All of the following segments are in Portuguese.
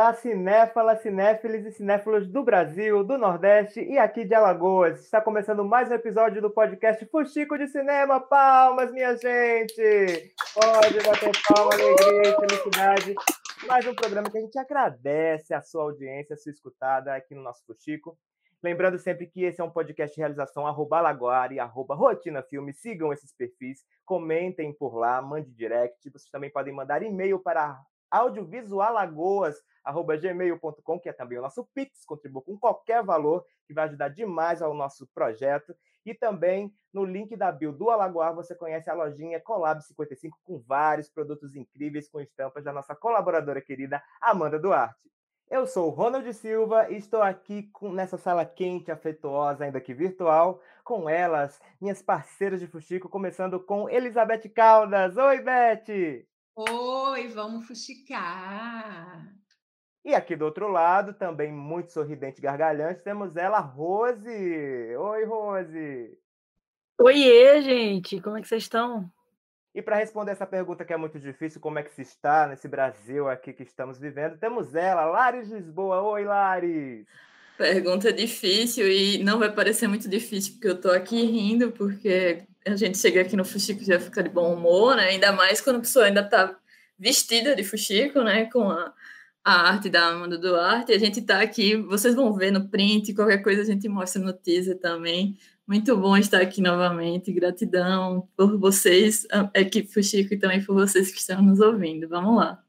Olá, cinéfalas, cinéfilos e cinéfilos do Brasil, do Nordeste e aqui de Alagoas. Está começando mais um episódio do podcast Fuxico de Cinema. Palmas, minha gente! Pode bater palma, alegria e felicidade. Mais um programa que a gente agradece a sua audiência, a sua escutada aqui no nosso Fuxico. Lembrando sempre que esse é um podcast de realização arroba e arroba Rotina Filme. Sigam esses perfis, comentem por lá, mande direct. Vocês também podem mandar e-mail para audiovisualagoas.gmail.com, que é também o nosso Pix, contribua com qualquer valor, que vai ajudar demais ao nosso projeto. E também no link da bio do Alagoar você conhece a lojinha Colab 55 com vários produtos incríveis com estampas da nossa colaboradora querida Amanda Duarte. Eu sou o Ronald Silva e estou aqui com, nessa sala quente, afetuosa, ainda que virtual, com elas, minhas parceiras de Fuxico, começando com Elizabeth Caldas. Oi, Beth! Oi, vamos fuxicar! E aqui do outro lado, também muito sorridente e gargalhante, temos ela, Rose. Oi, Rose! Oiê, gente! Como é que vocês estão? E para responder essa pergunta que é muito difícil, como é que se está nesse Brasil aqui que estamos vivendo, temos ela, Lares Lisboa. Oi, Lares! Pergunta difícil e não vai parecer muito difícil, porque eu estou aqui rindo, porque a gente chega aqui no Fuxico já fica de bom humor, né? Ainda mais quando a pessoa ainda está vestida de Fuxico, né? Com a, a arte da Amanda Duarte. A gente está aqui, vocês vão ver no print, qualquer coisa a gente mostra no teaser também. Muito bom estar aqui novamente. Gratidão por vocês, equipe Fuxico, e também por vocês que estão nos ouvindo. Vamos lá.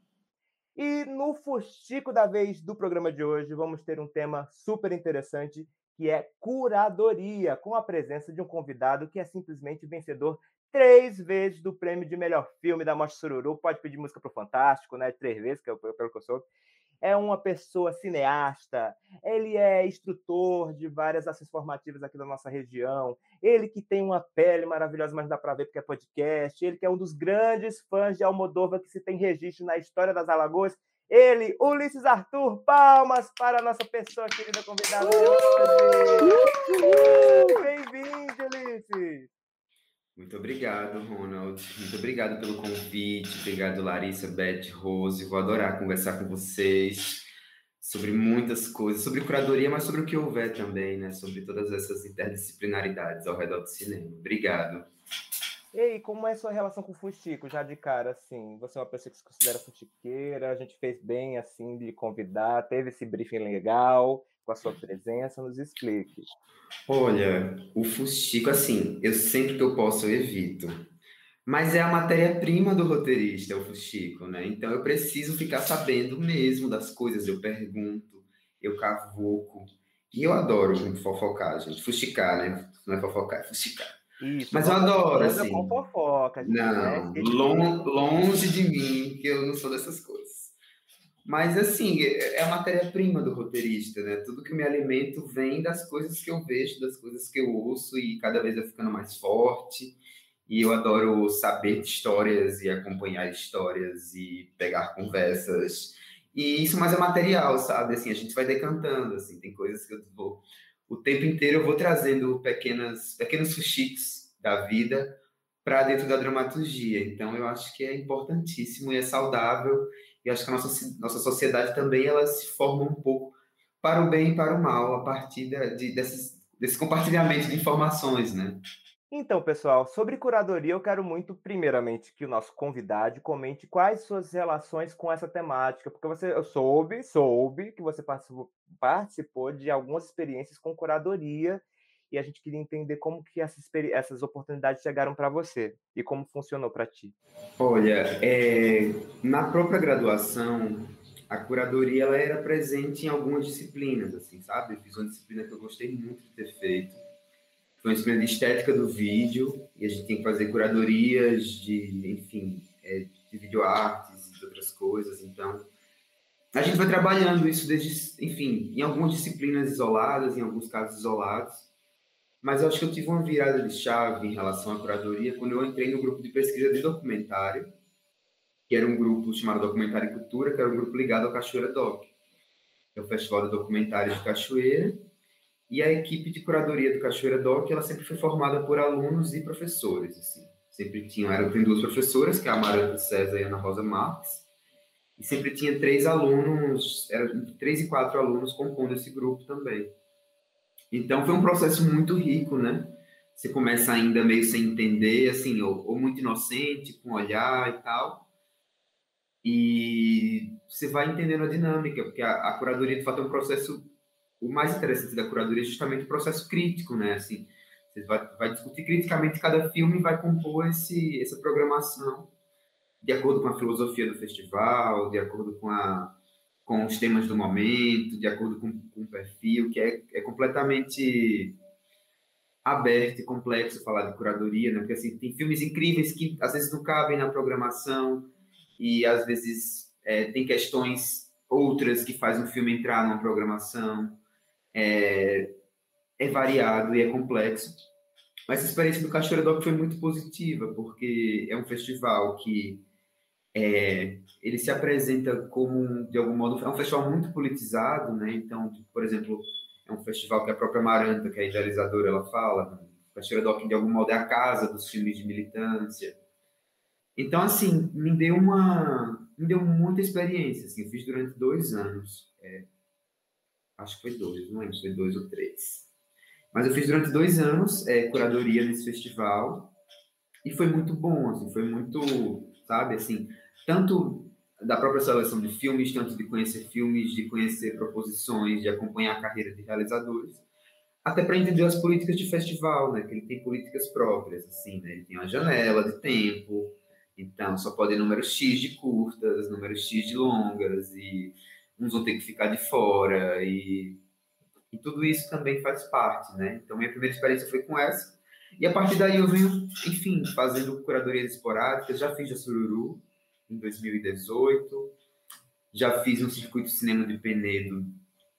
E no Fuxico da vez do programa de hoje, vamos ter um tema super interessante, que é curadoria, com a presença de um convidado que é simplesmente vencedor três vezes do prêmio de melhor filme da Mostra Sururu. Pode pedir música para o Fantástico, né? Três vezes, que é pelo que eu soube é uma pessoa cineasta, ele é instrutor de várias ações formativas aqui da nossa região, ele que tem uma pele maravilhosa, mas dá para ver porque é podcast, ele que é um dos grandes fãs de Almodóvar que se tem registro na história das Alagoas, ele, Ulisses Arthur, palmas para a nossa pessoa querida convidada. Bem-vindo, Ulisses! Muito obrigado, Ronald. Muito obrigado pelo convite. Obrigado, Larissa, Beth, Rose. Vou adorar conversar com vocês sobre muitas coisas, sobre curadoria, mas sobre o que houver também, né? Sobre todas essas interdisciplinaridades ao redor do cinema. Obrigado. E aí, como é a sua relação com o Fuxico, já de cara, assim? Você é uma pessoa que se considera fuxiqueira, a gente fez bem, assim, de convidar, teve esse briefing legal, com a sua presença, nos explique. Olha, o fuxico, assim, eu sempre que eu posso eu evito. Mas é a matéria-prima do roteirista, o fuxico, né? Então eu preciso ficar sabendo mesmo das coisas. Eu pergunto, eu cavuco. E eu adoro fofocar, gente. Fuxicar, né? Não é fofocar, é fuxicar. Isso, Mas eu adoro, assim. Com fofoca, não, long, longe de mim, que eu não sou dessas coisas. Mas, assim, é, é a matéria-prima do roteirista, né? Tudo que eu me alimento vem das coisas que eu vejo, das coisas que eu ouço, e cada vez eu ficando mais forte. E eu adoro saber de histórias e acompanhar histórias e pegar conversas. E isso mais é material, sabe? Assim, a gente vai decantando, assim, tem coisas que eu vou... O tempo inteiro eu vou trazendo pequenas, pequenos fuxiques da vida para dentro da dramaturgia. Então, eu acho que é importantíssimo e é saudável e acho que a nossa, nossa sociedade também ela se forma um pouco para o bem e para o mal a partir de, desses, desse compartilhamento de informações, né? Então, pessoal, sobre curadoria, eu quero muito, primeiramente, que o nosso convidado comente quais suas relações com essa temática, porque você, eu soube, soube que você participou, participou de algumas experiências com curadoria e a gente queria entender como que essas, essas oportunidades chegaram para você e como funcionou para ti. Olha, é, na própria graduação, a curadoria ela era presente em algumas disciplinas, assim, sabe? Eu fiz uma disciplina que eu gostei muito de ter feito. Disciplina de estética do vídeo, e a gente tem que fazer curadorias de, enfim, é, de videoartes e de outras coisas. Então, a gente vai trabalhando isso desde, enfim, em algumas disciplinas isoladas, em alguns casos isolados. Mas eu acho que eu tive uma virada de chave em relação à curadoria quando eu entrei no grupo de pesquisa de documentário, que era um grupo chamado Documentário e Cultura, que era um grupo ligado ao Cachoeira Doc. É o Festival de Documentários de Cachoeira. E a equipe de curadoria do Cachoeira Doc, ela sempre foi formada por alunos e professores, assim. Sempre tinham, eram, tem duas professoras, que é a Amaranta César e a Ana Rosa Marques, E sempre tinha três alunos, era três e quatro alunos compondo esse grupo também. Então foi um processo muito rico, né? Você começa ainda meio sem entender, assim, ou, ou muito inocente, com olhar e tal. E você vai entendendo a dinâmica, porque a, a curadoria, de fato, é um processo. O mais interessante da curadoria é justamente o processo crítico, né? Assim, você vai, vai discutir criticamente cada filme e vai compor esse, essa programação de acordo com a filosofia do festival, de acordo com, a, com os temas do momento, de acordo com, com o perfil, que é, é completamente aberto e complexo falar de curadoria, né? Porque assim, tem filmes incríveis que às vezes não cabem na programação e às vezes é, tem questões outras que fazem o filme entrar numa programação. É, é variado e é complexo. Mas a experiência do Cachoeira Doc foi muito positiva, porque é um festival que é, ele se apresenta como, de algum modo, é um festival muito politizado, né? Então, por exemplo, é um festival que a própria Maranta, que é a idealizadora, ela fala, o Cachoeira Doc, de algum modo, é a casa dos filmes de militância. Então, assim, me deu uma, me deu muita experiência, assim, eu fiz durante dois anos, é, acho que foi dois, não lembro se foi dois ou três. Mas eu fiz durante dois anos é, curadoria nesse festival e foi muito bom, assim, foi muito, sabe, assim, tanto da própria seleção de filmes, tanto de conhecer filmes, de conhecer proposições, de acompanhar a carreira de realizadores, até para entender as políticas de festival, né? Que ele tem políticas próprias, assim, né? Ele tem uma janela de tempo, então só pode número X de curtas, número X de longas, e uns vão ter que ficar de fora, e, e tudo isso também faz parte, né? Então minha primeira experiência foi com essa, e a partir daí eu venho, enfim, fazendo curadorias esporádicas, já fiz a Sururu, em 2018. Já fiz um circuito de cinema de Penedo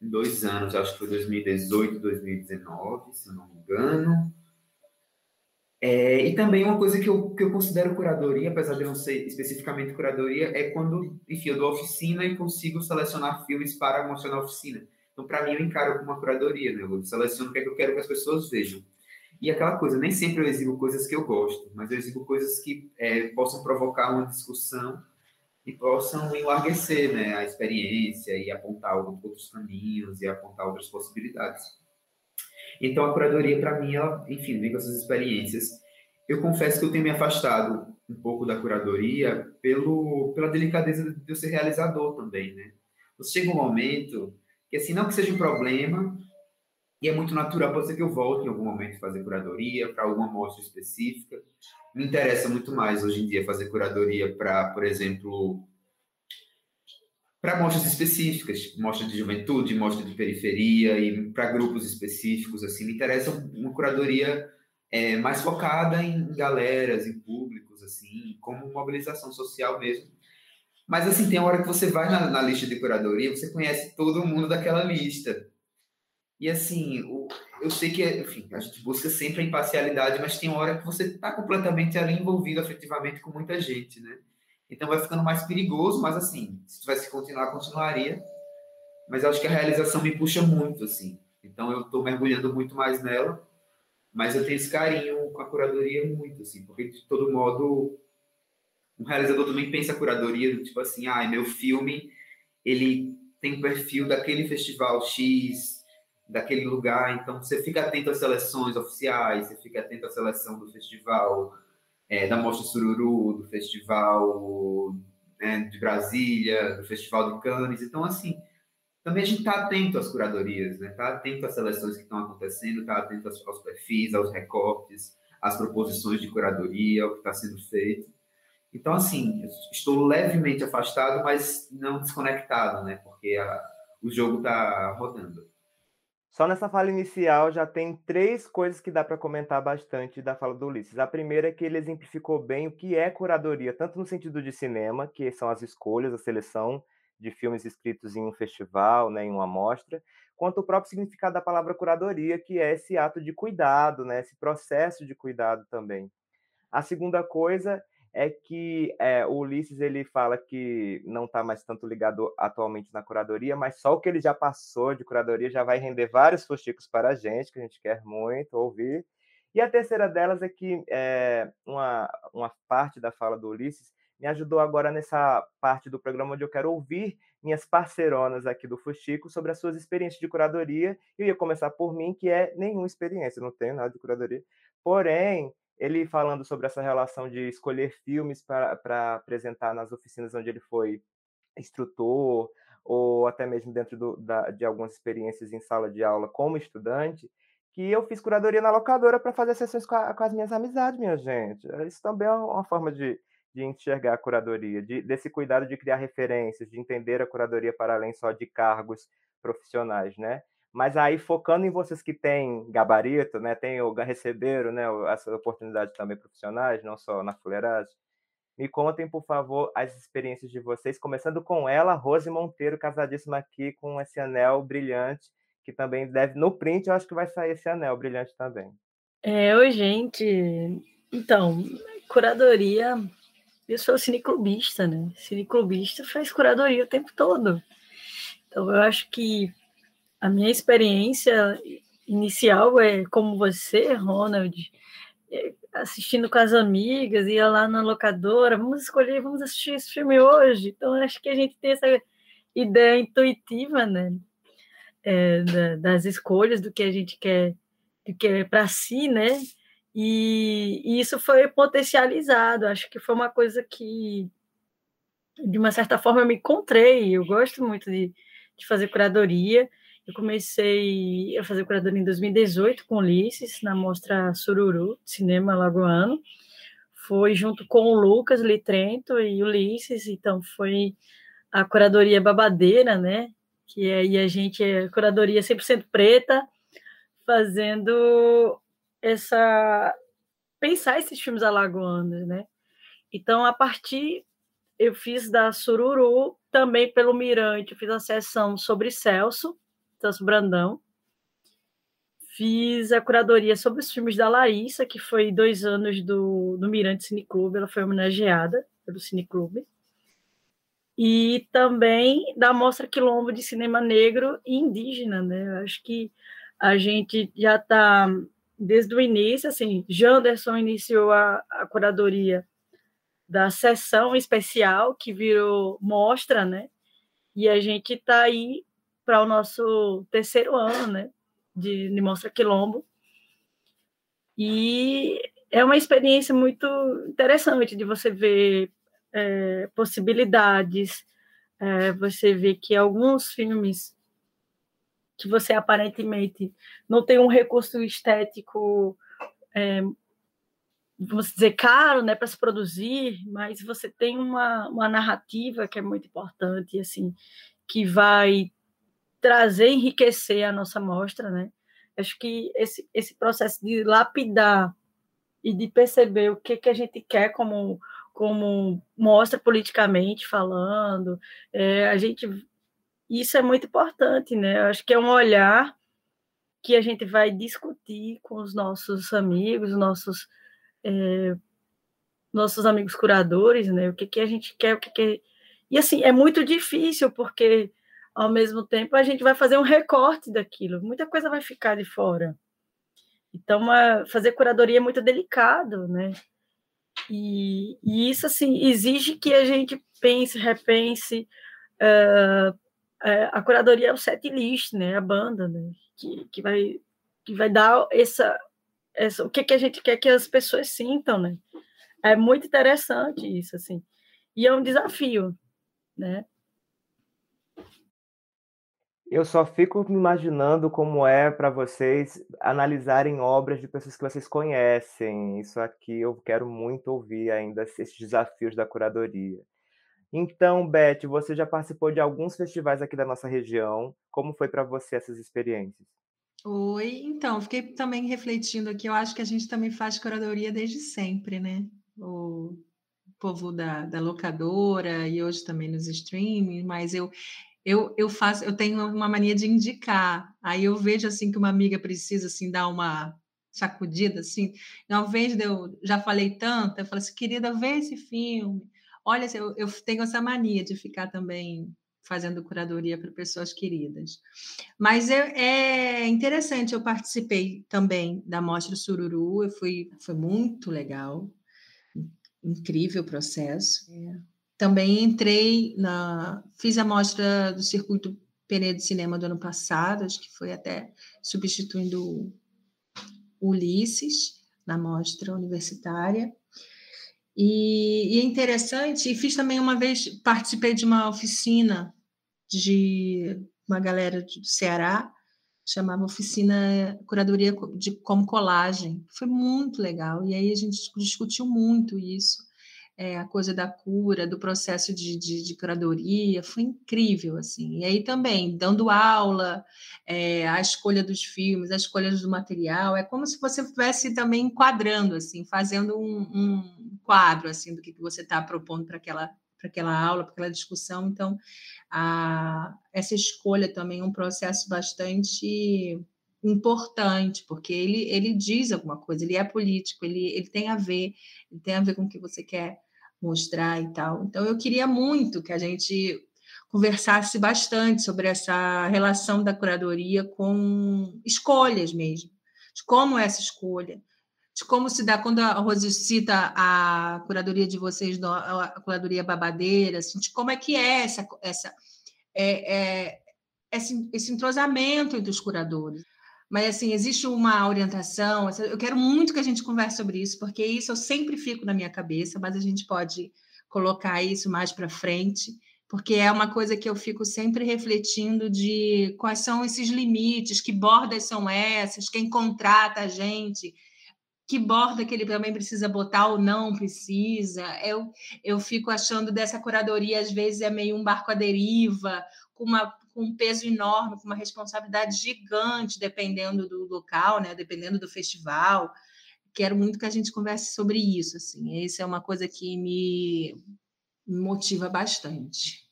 em dois anos, acho que foi 2018, 2019, se não me engano. É, e também uma coisa que eu, que eu considero curadoria, apesar de não ser especificamente curadoria, é quando, enfim, eu dou oficina e consigo selecionar filmes para mostrar na oficina. Então, para mim, eu encaro como uma curadoria, né? Eu seleciono o que, é que eu quero que as pessoas vejam. E aquela coisa, nem sempre eu exibo coisas que eu gosto, mas eu exibo coisas que é, possam provocar uma discussão e possam enlarguecer né, a experiência e apontar outros caminhos e apontar outras possibilidades. Então, a curadoria, para mim, ela, enfim, vem com essas experiências. Eu confesso que eu tenho me afastado um pouco da curadoria pelo, pela delicadeza de eu ser realizador também, né? Você chega um momento que, assim, não que seja um problema, e é muito natural, pode ser que eu volte em algum momento fazer curadoria para alguma mostra específica. Me interessa muito mais hoje em dia fazer curadoria para, por exemplo, para mostras específicas, mostra de juventude, mostra de periferia e para grupos específicos, assim, me interessa uma curadoria é, mais focada em galeras, em públicos, assim, como mobilização social mesmo. Mas, assim, tem hora que você vai na, na lista de curadoria, você conhece todo mundo daquela lista. E assim, o, eu sei que, enfim, a gente busca sempre a imparcialidade, mas tem hora que você está completamente ali envolvido afetivamente com muita gente, né? Então vai ficando mais perigoso, mas assim, se tivesse que continuar, continuaria. Mas acho que a realização me puxa muito, assim. Então eu estou mergulhando muito mais nela, mas eu tenho esse carinho com a curadoria muito, assim, porque de todo modo um realizador também pensa a curadoria do tipo assim, ah, meu filme ele tem perfil daquele festival X, daquele lugar. Então, você fica atento às seleções oficiais, você fica atento à seleção do festival, é, da Mostra Sururu, do festival né, de Brasília, do festival de Cannes. Então, assim, também a gente está atento às curadorias, né? Está atento às seleções que estão acontecendo, está atento aos perfis, aos recortes, às proposições de curadoria, ao que está sendo feito. Então, assim, estou levemente afastado, mas não desconectado, né? Porque a, o jogo está rodando. Só nessa fala inicial já tem três coisas que dá para comentar bastante da fala do Ulisses. A primeira é que ele exemplificou bem o que é curadoria, tanto no sentido de cinema, que são as escolhas, a seleção de filmes escritos em um festival, né, em uma mostra, quanto o próprio significado da palavra curadoria, que é esse ato de cuidado, né, esse processo de cuidado também. A segunda coisa é que é, o Ulisses ele fala que não está mais tanto ligado atualmente na curadoria, mas só o que ele já passou de curadoria já vai render vários fusticos para a gente, que a gente quer muito ouvir. E a terceira delas é que é, uma, uma parte da fala do Ulisses me ajudou agora nessa parte do programa onde eu quero ouvir minhas parceironas aqui do Fuxico sobre as suas experiências de curadoria. Eu ia começar por mim, que é nenhuma experiência, não tenho nada de curadoria. Porém, ele falando sobre essa relação de escolher filmes para apresentar nas oficinas onde ele foi instrutor, ou até mesmo dentro do, da, de algumas experiências em sala de aula como estudante, que eu fiz curadoria na locadora para fazer sessões com, a, com, as minhas amizades, minha gente. Isso também é uma forma de, de enxergar a curadoria, de, desse cuidado de criar referências, de entender a curadoria para além só de cargos profissionais, né? Mas aí, focando em vocês que têm gabarito, né, tem, receberam né, essa oportunidade também profissionais, não só na fuleiragem, me contem, por favor, as experiências de vocês, começando com ela, Rose Monteiro, casadíssima aqui com esse anel brilhante, que também deve, no print, eu acho que vai sair esse anel brilhante também. É, oi, gente. Então, curadoria, eu sou cineclubista, né? Cineclubista faz curadoria o tempo todo. Então, eu acho que a minha experiência inicial é como você, Ronald, é, assistindo com as amigas, ia lá na locadora, vamos escolher, vamos assistir esse filme hoje. Então, acho que a gente tem essa ideia intuitiva, né? É, da, das escolhas do que a gente quer, do que é para si, né? E, e, isso foi potencializado. Acho que foi uma coisa que, de uma certa forma, eu me encontrei. Eu gosto muito de, de fazer curadoria. Eu comecei a fazer curadoria em 2018 com Ulisses, na mostra Sururu, Cinema Lagoano. Foi junto com o Lucas Litrento e Ulisses, então foi a curadoria babadeira, né? Que aí a gente é curadoria 100% preta, fazendo essa pensar esses filmes alagoanos, né? Então, a partir eu fiz da Sururu, também pelo Mirante, eu fiz a sessão sobre Celso, Celso Brandão. Fiz a curadoria sobre os filmes da Larissa, que foi dois anos do, do Mirante Cineclube, ela foi homenageada pelo Cineclube. E também da Mostra Quilombo de Cinema Negro e Indígena, né? Eu acho que a gente já está, desde o início, assim, Janderson iniciou a, a curadoria da sessão especial, que virou mostra, né? E a gente está aí para o nosso terceiro ano, né, de, de Mostra Quilombo. E é uma experiência muito interessante de você ver é, possibilidades, é, você vê que alguns filmes que você aparentemente não tem um recurso estético, é, vamos dizer, caro, né, para se produzir, mas você tem uma, uma narrativa que é muito importante, assim, que vai trazer, enriquecer a nossa mostra, né? Acho que esse, esse processo de lapidar e de perceber o que, que a gente quer como, como mostra politicamente falando, é, a gente isso é muito importante, né? Acho que é um olhar que a gente vai discutir com os nossos amigos, nossos é, nossos amigos curadores, né? O que, que a gente quer, o que, que e assim é muito difícil porque ao mesmo tempo a gente vai fazer um recorte daquilo, muita coisa vai ficar de fora. Então, uma, fazer curadoria é muito delicado, né? E, e, isso, assim, exige que a gente pense, repense. Uh, uh, a curadoria é o set list, né? A banda, né? Que, que, vai, que vai dar essa, essa... O que, que a gente quer que as pessoas sintam, né? É muito interessante isso, assim. E é um desafio, né? Eu só fico me imaginando como é para vocês analisarem obras de pessoas que vocês conhecem. Isso aqui eu quero muito ouvir ainda esses desafios da curadoria. Então, Beth, você já participou de alguns festivais aqui da nossa região. Como foi para você essas experiências? Oi, então, fiquei também refletindo aqui. Eu acho que a gente também faz curadoria desde sempre, né? O povo da, da locadora e hoje também nos streaming, mas eu eu, eu faço, eu tenho uma mania de indicar. Aí eu vejo assim que uma amiga precisa assim dar uma sacudida assim. Ao invés de eu já falei tanto, eu falo assim, querida, vê esse filme. Olha, eu, eu tenho essa mania de ficar também fazendo curadoria para pessoas queridas. Mas é, é, interessante, eu participei também da Mostra Sururu, eu fui, foi muito legal. incrível processo. É. Também entrei na. Fiz a mostra do Circuito Penedo Cinema do ano passado, acho que foi até substituindo Ulisses na mostra universitária. E, e, é interessante, e fiz também uma vez, participei de uma oficina de uma galera do Ceará, chamava Oficina Curadoria de como Colagem. Foi muito legal. E aí a gente discutiu muito isso, é, a coisa da cura, do processo de, de, de, curadoria. Foi incrível, assim. E aí também, dando aula, é, a escolha dos filmes, a escolha do material. É como se você estivesse também enquadrando, assim, fazendo um, um quadro, assim, do que, que você está propondo para aquela para aquela aula, para aquela discussão. Então, a, essa escolha também é um processo bastante importante, porque ele, ele diz alguma coisa, ele é político, ele, ele tem a ver, ele tem a ver com o que você quer mostrar e tal. Então, eu queria muito que a gente conversasse bastante sobre essa relação da curadoria com escolhas mesmo, de como é essa escolha, de como se dá, quando a Rose cita a curadoria de vocês, a curadoria babadeira, assim, de como é que é essa, essa é, é, esse, esse entrosamento entre os curadores. Mas, assim, existe uma orientação, eu quero muito que a gente converse sobre isso, porque isso eu sempre fico na minha cabeça, mas a gente pode colocar isso mais para frente, porque é uma coisa que eu fico sempre refletindo de quais são esses limites, que bordas são essas, quem contrata a gente, que borda que ele também precisa botar ou não precisa. Eu, eu fico achando dessa curadoria, às vezes, é meio um barco à deriva, com, uma, com um peso enorme, com uma responsabilidade gigante, dependendo do local, né? dependendo do festival. Quero muito que a gente converse sobre isso. Assim. Isso é uma coisa que me, motiva bastante.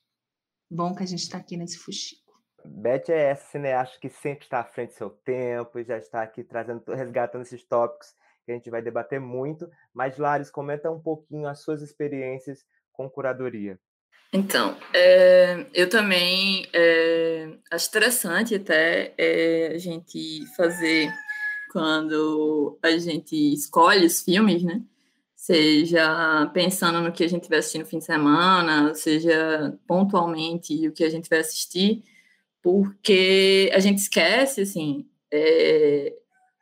Bom que a gente está aqui nesse fuxico. Beth é essa cineasta que sempre está à frente do seu tempo e já está aqui trazendo, resgatando esses tópicos que a gente vai debater muito, mas Lares, comenta um pouquinho as suas experiências com curadoria. Então, é, eu também é, acho interessante até é, a gente fazer quando a gente escolhe os filmes, né? Seja pensando no que a gente vai assistir no fim de semana, seja pontualmente o que a gente vai assistir, porque a gente esquece, assim, é,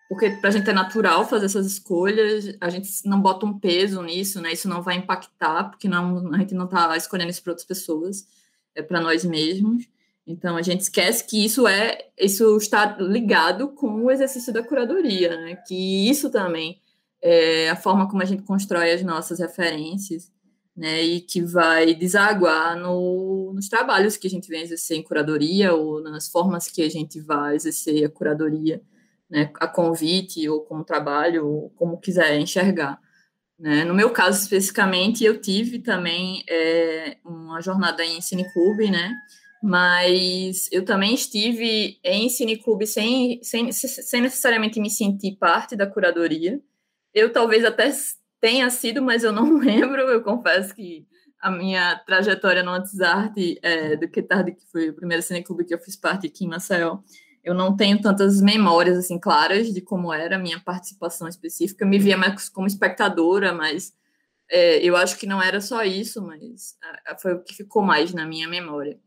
porque para a gente é natural fazer essas escolhas, a gente não bota um peso nisso, né? Isso não vai impactar, porque não, a gente não está escolhendo isso para outras pessoas, é para nós mesmos. Então a gente esquece que isso é, isso está ligado com o exercício da curadoria, né? Que isso também é a forma como a gente constrói as nossas referências, né? E que vai desaguar no, nos trabalhos que a gente vem exercer em curadoria ou nas formas que a gente vai exercer a curadoria né, a convite ou como trabalho, ou como quiser enxergar. Né? No meu caso, especificamente, eu tive também é, uma jornada em cineclube, né? mas eu também estive em cineclube sem, sem, sem necessariamente me sentir parte da curadoria. Eu talvez até tenha sido, mas eu não lembro, eu confesso que a minha trajetória no Antes Arte, é, do que tarde, que foi o primeiro cineclube que eu fiz parte aqui em Maceió, eu não tenho tantas memórias assim claras de como era a minha participação específica. Eu me via mais como espectadora, mas é, eu acho que não era só isso, mas foi o que ficou mais na minha memória.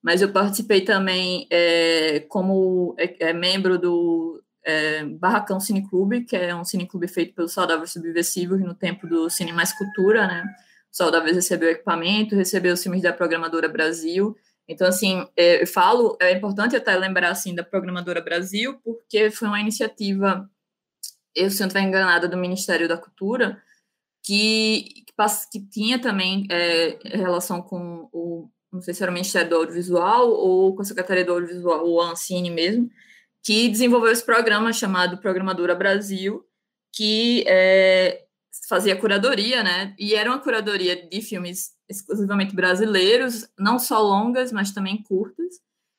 Mas eu participei também é, como é, é membro do é, Barracão Cineclube, que é um cineclube feito pelo Saudável Subversivo no tempo do Cine Mais Cultura, né? O Saudável recebeu equipamento, recebeu os filmes da Programadora Brasil, então, assim, é, eu falo, é importante até lembrar, assim, da Programadora Brasil, porque foi uma iniciativa, eu, se não estiver enganada, do Ministério da Cultura, que, que, que tinha também é, relação com o, não sei se era o Ministério do Audiovisual ou com a Secretaria do Audiovisual, ou a Ancine mesmo, que desenvolveu esse programa chamado Programadora Brasil, que é, fazia curadoria, né? E era uma curadoria de filmes exclusivamente brasileiros, não só longas, mas também curtas,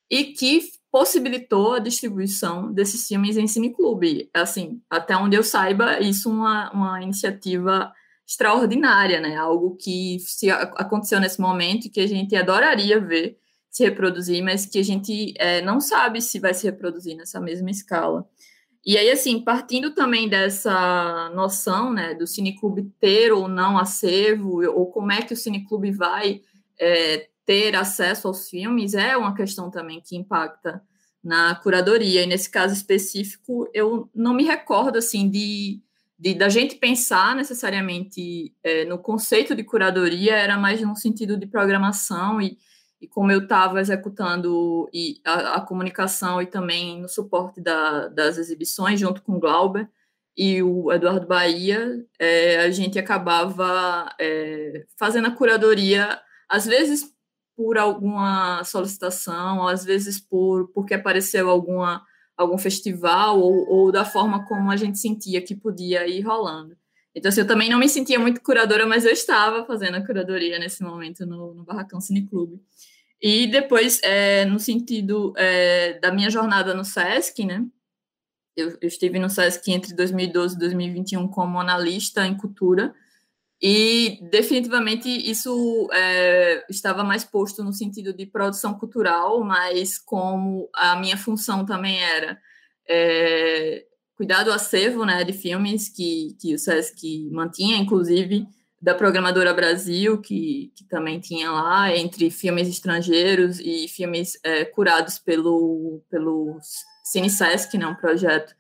e que possibilitou a distribuição desses filmes em cineclube. Assim, até onde eu saiba, isso é uma, uma iniciativa extraordinária, né? Algo que se aconteceu nesse momento e que a gente adoraria ver se reproduzir, mas que a gente é, não sabe se vai se reproduzir nessa mesma escala. E aí, assim, partindo também dessa noção, né, do cineclube ter ou não acervo, ou como é que o cineclube vai é, ter acesso aos filmes, é uma questão também que impacta na curadoria. E nesse caso específico, eu não me recordo, assim, de, de da gente pensar necessariamente é, no conceito de curadoria, era mais no sentido de programação e e como eu estava executando e a, a, comunicação e também no suporte da, das exibições, junto com o Glauber e o Eduardo Bahia, é, a gente acabava é, fazendo a curadoria, às vezes por alguma solicitação, às vezes por porque apareceu alguma, algum festival ou, ou da forma como a gente sentia que podia ir rolando. Então, assim, eu também não me sentia muito curadora, mas eu estava fazendo a curadoria nesse momento no, no Barracão Cine Clube. E depois, é, no sentido é, da minha jornada no SESC, né? Eu, eu, estive no SESC entre 2012 e 2021 como analista em cultura, e definitivamente isso é, estava mais posto no sentido de produção cultural, mas como a minha função também era é, cuidar do acervo né, de filmes que, que o SESC mantinha, inclusive da Programadora Brasil, que, que também tinha lá, entre filmes estrangeiros e filmes é, curados pelo, pelo Cine Sesc, né, um projeto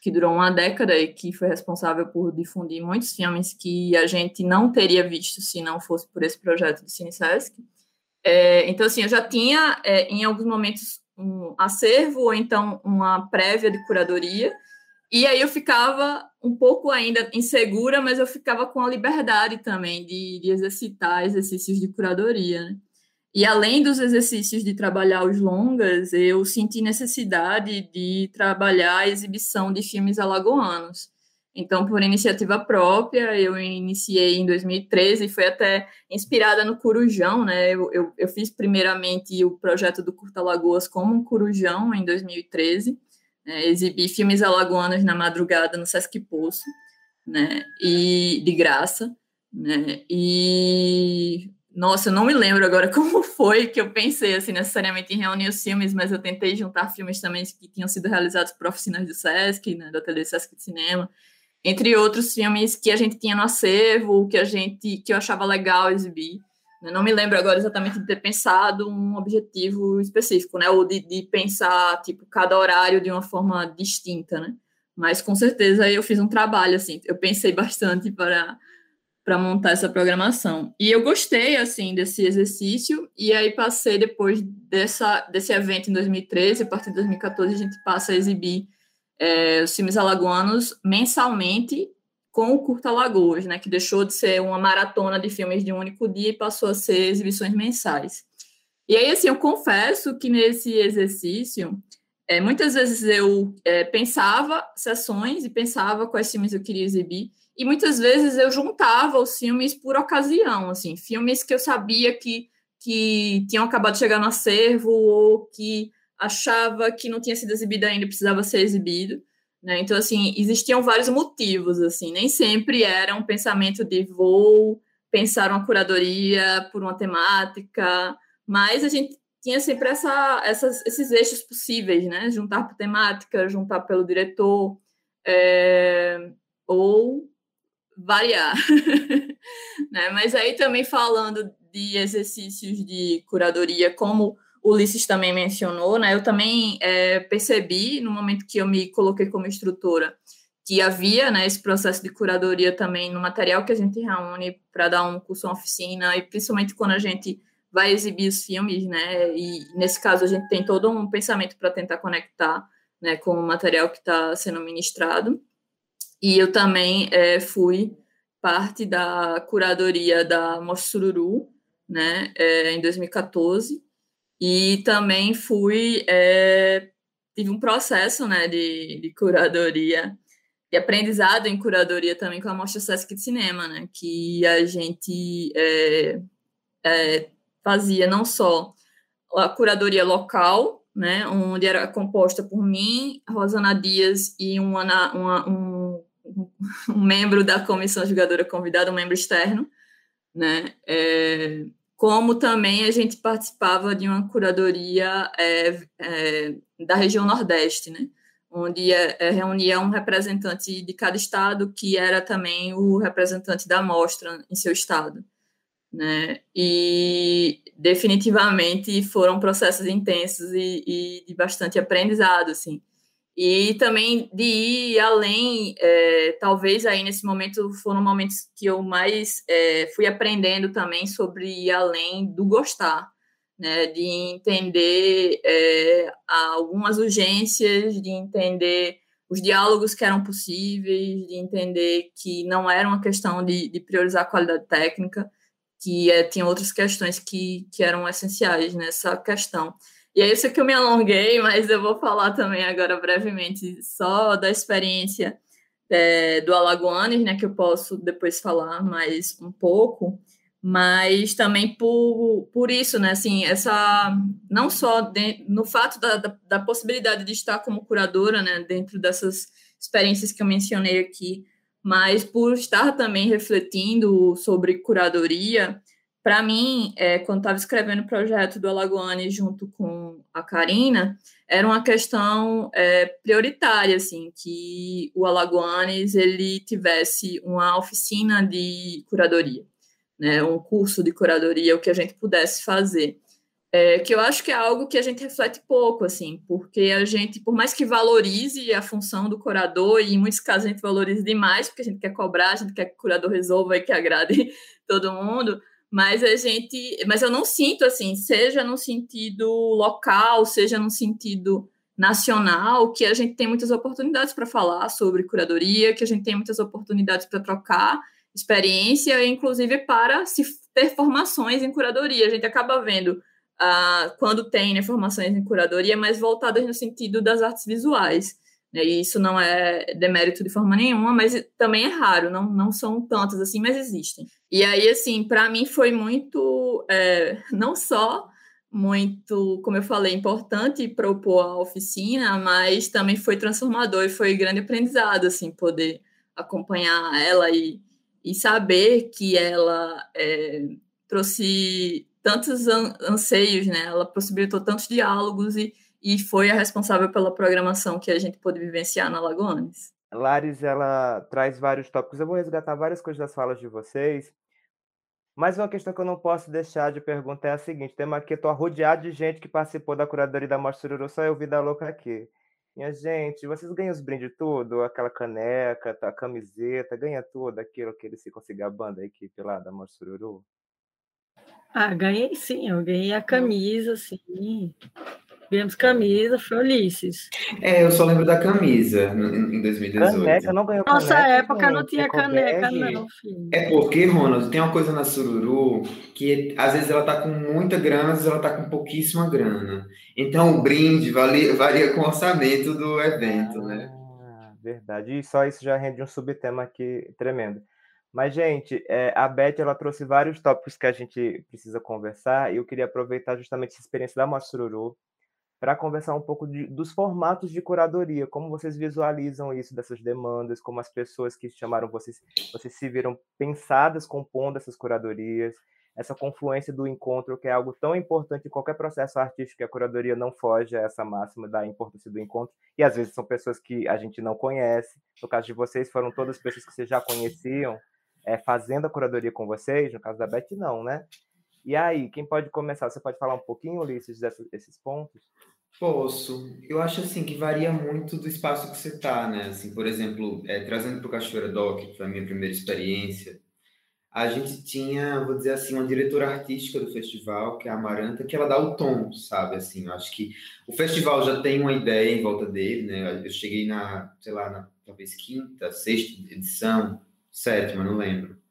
que durou uma década e que foi responsável por difundir muitos filmes que a gente não teria visto se não fosse por esse projeto do Cine Sesc. É, então, assim, eu já tinha, é, em alguns momentos, um acervo ou então uma prévia de curadoria, e aí eu ficava um pouco ainda insegura, mas eu ficava com a liberdade também de, de exercitar exercícios de curadoria. Né? E além dos exercícios de trabalhar os longas, eu senti necessidade de trabalhar a exibição de filmes alagoanos. Então, por iniciativa própria, eu iniciei em 2013 e foi até inspirada no Curujão, né? Eu, eu, eu fiz primeiramente o projeto do Curta Lagoas como um Curujão em 2013 né, exibir filmes alagoanos na madrugada no Sesc Poço, né, e de graça, né, e nossa, eu não me lembro agora como foi que eu pensei assim necessariamente em reunir os filmes, mas eu tentei juntar filmes também que tinham sido realizados por oficinas do Sesc, né, da TV Sesc de Cinema, entre outros filmes que a gente tinha no acervo, que a gente que eu achava legal exibir. Não me lembro agora exatamente de ter pensado um objetivo específico, né? Ou de, de pensar, tipo, cada horário de uma forma distinta, né? Mas com certeza eu fiz um trabalho, assim, eu pensei bastante para, para montar essa programação. E eu gostei, assim, desse exercício, e aí passei depois dessa, desse evento em 2013, a partir de 2014 a gente passa a exibir é, os filmes alagoanos mensalmente com o Curta Lagoas, né, que deixou de ser uma maratona de filmes de um único dia e passou a ser exibições mensais. E aí, assim, eu confesso que nesse exercício, é, muitas vezes eu é, pensava sessões e pensava quais filmes eu queria exibir, e muitas vezes eu juntava os filmes por ocasião, assim, filmes que eu sabia que, que tinham acabado de chegar no acervo ou que achava que não tinha sido exibido ainda precisava ser exibido. Né? Então, assim, existiam vários motivos, assim, nem sempre era um pensamento de vou pensar uma curadoria por uma temática, mas a gente tinha sempre essa, essas, esses eixos possíveis, né? Juntar por temática, juntar pelo diretor, é, ou variar. né? Mas aí também falando de exercícios de curadoria como Ulisses também mencionou, né? Eu também é, percebi no momento que eu me coloquei como instrutora que havia né, esse processo de curadoria também no material que a gente reúne para dar um curso, uma oficina, e principalmente quando a gente vai exibir os filmes, né? E nesse caso a gente tem todo um pensamento para tentar conectar né, com o material que está sendo ministrado. E eu também é, fui parte da curadoria da Mostra Sururu, né, é, em 2014, e também fui, é, tive um processo né, de, de curadoria, de aprendizado em curadoria também com a Mostra Sesc de Cinema, né, que a gente é, é, fazia não só a curadoria local, né, onde era composta por mim, Rosana Dias e uma, uma, um, um membro da comissão jogadora convidada, um membro externo, né, é, como também a gente participava de uma curadoria é, é, da região Nordeste, né? onde é, é, reunia um representante de cada estado, que era também o representante da mostra em seu estado. Né? E definitivamente foram processos intensos e, e de bastante aprendizado, assim. E também de ir além, é, talvez aí nesse momento foram momentos que eu mais é, fui aprendendo também sobre ir além do gostar, né, de entender é, algumas urgências, de entender os diálogos que eram possíveis, de entender que não era uma questão de, de priorizar a qualidade técnica, que é, tinha outras questões que, que eram essenciais nessa questão. E é isso que eu me alonguei, mas eu vou falar também agora brevemente só da experiência é, do Alagoanes, né, que eu posso depois falar mais um pouco, mas também por, por isso, né, assim, essa, não só de, no fato da, da, da, possibilidade de estar como curadora, né, dentro dessas experiências que eu mencionei aqui, mas por estar também refletindo sobre curadoria, para mim, é, quando estava escrevendo o projeto do Alagoane junto com a Karina, era uma questão é, prioritária, assim, que o Alagoanes ele tivesse uma oficina de curadoria, né, um curso de curadoria, o que a gente pudesse fazer. É, que eu acho que é algo que a gente reflete pouco, assim, porque a gente, por mais que valorize a função do curador, e em muitos casos a gente valoriza demais, porque a gente quer cobrar, a gente quer que o curador resolva e que agrade todo mundo, mas a gente, mas eu não sinto assim, seja no sentido local, seja no sentido nacional, que a gente tem muitas oportunidades para falar sobre curadoria, que a gente tem muitas oportunidades para trocar experiência, inclusive para se ter formações em curadoria. A gente acaba vendo ah, quando tem né, formações em curadoria, mais voltadas no sentido das artes visuais. Né? E isso não é demérito de forma nenhuma, mas também é raro, não, não são tantas assim, mas existem. E aí, assim, para mim foi muito, é, não só muito, como eu falei, importante propor a oficina, mas também foi transformador e foi grande aprendizado, assim, poder acompanhar ela e, e saber que ela é, trouxe tantos anseios, né? Ela possibilitou tantos diálogos e e foi a responsável pela programação que a gente pôde vivenciar na Lagoanes. Lares, ela traz vários tópicos. Eu vou resgatar várias coisas das falas de vocês. Mas uma questão que eu não posso deixar de perguntar é a seguinte: tema aqui, estou rodeado de gente que participou da curadoria da Mostra Sururu, só eu vida louca aqui. Minha gente, vocês ganham os brindes tudo? Aquela caneca, a camiseta, ganha tudo aquilo que eles ficam se gabando a equipe lá da Mostra Sururu? Ah, ganhei sim, eu ganhei a camisa, sim. Ganhamos camisa, foi Ulisses. É, eu só lembro da camisa em 2018. Caneca, não ganhou caneca. Nossa época não tinha caneca, não, filho. É porque, Ronald, tem uma coisa na Sururu que às vezes ela tá com muita grana, às vezes ela tá com pouquíssima grana. Então o brinde varia, varia com o orçamento do evento, né? ah, né? Verdade. E só isso já rende um subtema aqui tremendo. Mas, gente, é, a Beth ela trouxe vários tópicos que a gente precisa conversar e eu queria aproveitar justamente essa experiência da Mostra Sururu para conversar um pouco de, dos formatos de curadoria, como vocês visualizam isso dessas demandas, como as pessoas que chamaram vocês, vocês se viram pensadas compondo essas curadorias, essa confluência do encontro, que é algo tão importante em qualquer processo artístico, que a curadoria não foge a essa máxima da importância do encontro, e às vezes são pessoas que a gente não conhece, no caso de vocês, foram todas pessoas que vocês já conheciam, é, fazendo a curadoria com vocês, no caso da Beth, não, né? E aí, quem pode começar? Você pode falar um pouquinho, Ulisses, desses pontos? Posso. Eu acho assim que varia muito do espaço que você está, né? Assim, por exemplo, é, trazendo para o Cachoeira Doc, que foi a minha primeira experiência, a gente tinha, vou dizer assim, uma diretora artística do festival, que é a Amaranta, que ela dá o tom, sabe? Assim, eu acho que o festival já tem uma ideia em volta dele, né? Eu cheguei na, sei lá, na talvez quinta, sexta edição, sétima, não lembro.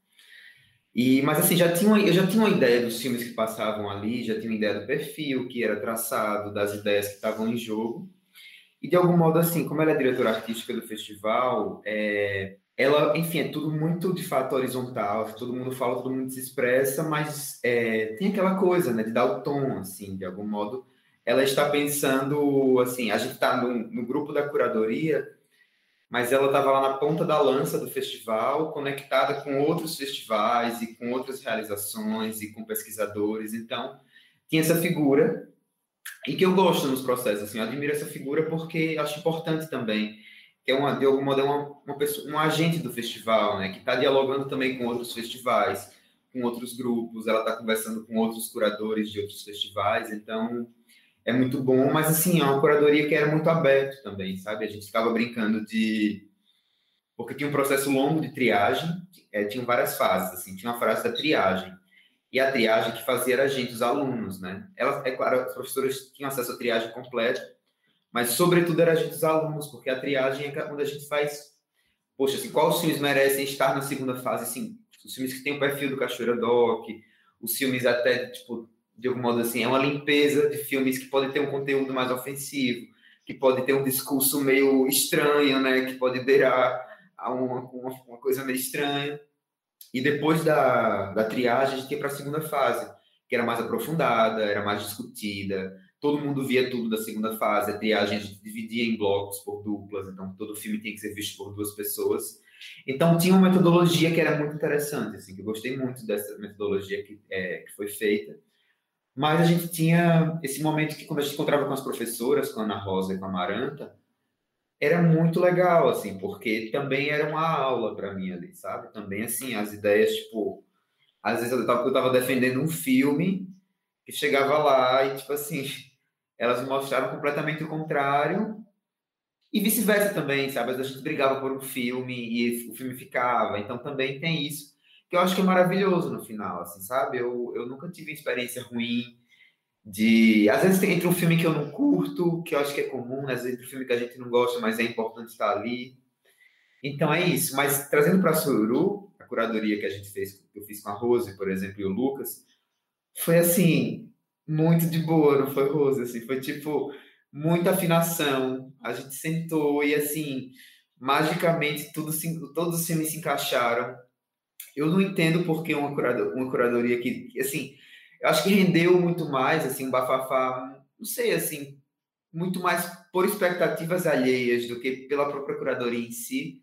E, mas assim, já tinha uma, eu já tinha uma ideia dos filmes que passavam ali, já tinha uma ideia do perfil que era traçado, das ideias que estavam em jogo. E de algum modo, assim, como ela é diretora artística do festival, é, ela, enfim, é tudo muito de fato horizontal, todo mundo fala, todo mundo se expressa, mas é, tem aquela coisa, né, de dar o tom, assim, de algum modo. Ela está pensando, assim, a gente está no, no grupo da curadoria, mas ela estava lá na ponta da lança do festival, conectada com outros festivais e com outras realizações e com pesquisadores. Então, tinha essa figura e que eu gosto nos processos, assim, eu admiro essa figura porque acho importante também, que é uma, de algum modo, é uma, uma pessoa, um agente do festival, né, que está dialogando também com outros festivais, com outros grupos, ela está conversando com outros curadores de outros festivais, então é muito bom, mas assim, é uma curadoria que era muito aberta também, sabe? A gente ficava brincando de. Porque tinha um processo longo de triagem, é, tinha várias fases, assim, tinha uma fase da triagem. E a triagem que fazia era a gente, os alunos, né? Elas, é claro, as professoras tinham acesso à triagem completa, mas sobretudo era a gente, os alunos, porque a triagem é quando a gente faz. Poxa, assim, quais filmes merecem estar na segunda fase? Assim, os filmes que têm o perfil do Cachoeira Doc, os filmes até, tipo, de algum modo assim, é uma limpeza de filmes que podem ter um conteúdo mais ofensivo, que pode ter um discurso meio estranho, né? Que pode beirar a uma, uma, uma coisa meio estranha. E depois da, da triagem, a gente ia para a segunda fase, que era mais aprofundada, era mais discutida. Todo mundo via tudo da segunda fase. A triagem a gente dividia em blocos por duplas, então todo filme tinha que ser visto por duas pessoas. Então tinha uma metodologia que era muito interessante, assim, que eu gostei muito dessa metodologia que, é, que foi feita. Mas a gente tinha esse momento que quando a gente encontrava com as professoras, com a Ana Rosa e com a Maranta, era muito legal, assim, porque também era uma aula para mim ali, sabe? Também, assim, as ideias, tipo, às vezes eu tava, eu tava defendendo um filme que chegava lá e, tipo assim, elas mostraram completamente o contrário e vice-versa também, sabe? A gente brigava por um filme e o filme ficava. Então também tem isso, que eu acho que é maravilhoso no final, assim, sabe? Eu, eu nunca tive experiência ruim de. Às vezes entre um filme que eu não curto, que eu acho que é comum, às vezes entre um filme que a gente não gosta, mas é importante estar ali. Então é isso. Mas trazendo para Sururu, a curadoria que a gente fez, que eu fiz com a Rose, por exemplo, e o Lucas, foi assim, muito de boa, não foi, Rose? Assim, foi tipo muita afinação. A gente sentou e assim, magicamente tudo todos os filmes se encaixaram. Eu não entendo porque uma, curador, uma curadoria que, assim, eu acho que rendeu muito mais, assim, um bafafá, não sei, assim, muito mais por expectativas alheias do que pela própria curadoria em si,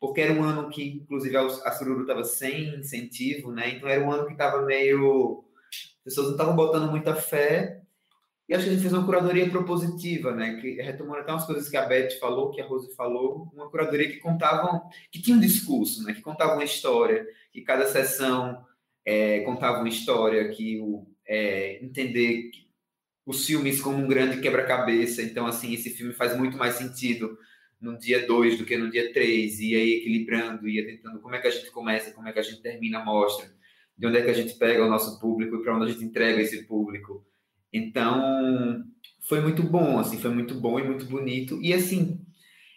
porque era um ano que, inclusive, a Sururu estava sem incentivo, né? Então era um ano que estava meio. As pessoas não estavam botando muita fé, e acho que a gente fez uma curadoria propositiva, né? Que retomando até umas coisas que a Beth falou, que a Rose falou, uma curadoria que contavam, que tinha um discurso, né? Que contava uma história, que cada sessão é, contava uma história, que o é, entender os filmes como um grande quebra-cabeça. Então, assim, esse filme faz muito mais sentido no dia 2 do que no dia 3, e aí equilibrando, ia tentando como é que a gente começa, como é que a gente termina a mostra, de onde é que a gente pega o nosso público e para onde a gente entrega esse público. Então, foi muito bom, assim, foi muito bom e muito bonito. E assim,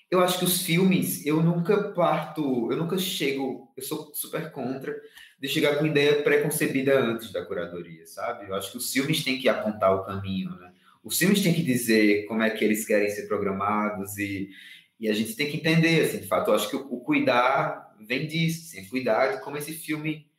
eu acho que os filmes, eu nunca parto, eu nunca chego, eu sou super contra de chegar com ideia preconcebida antes da curadoria, sabe? Eu acho que os filmes têm que apontar o caminho, né? Os filmes têm que dizer como é que eles querem ser programados e, e a gente tem que entender, assim, de fato, eu acho que o, o cuidar vem disso, assim, cuidar de como esse filme...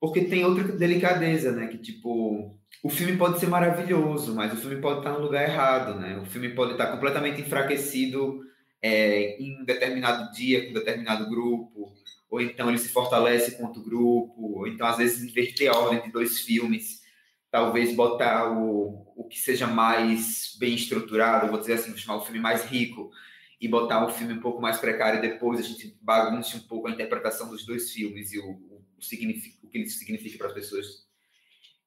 Porque tem outra delicadeza, né? Que, tipo, o filme pode ser maravilhoso, mas o filme pode estar no lugar errado, né? O filme pode estar completamente enfraquecido é, em determinado dia, com determinado grupo, ou então ele se fortalece com outro grupo, ou então às vezes inverter a ordem de dois filmes, talvez botar o, o que seja mais bem estruturado, vou dizer assim, vou chamar o filme mais rico, e botar um filme um pouco mais precário depois a gente bagunce um pouco a interpretação dos dois filmes e o, o, o, o que ele significa para as pessoas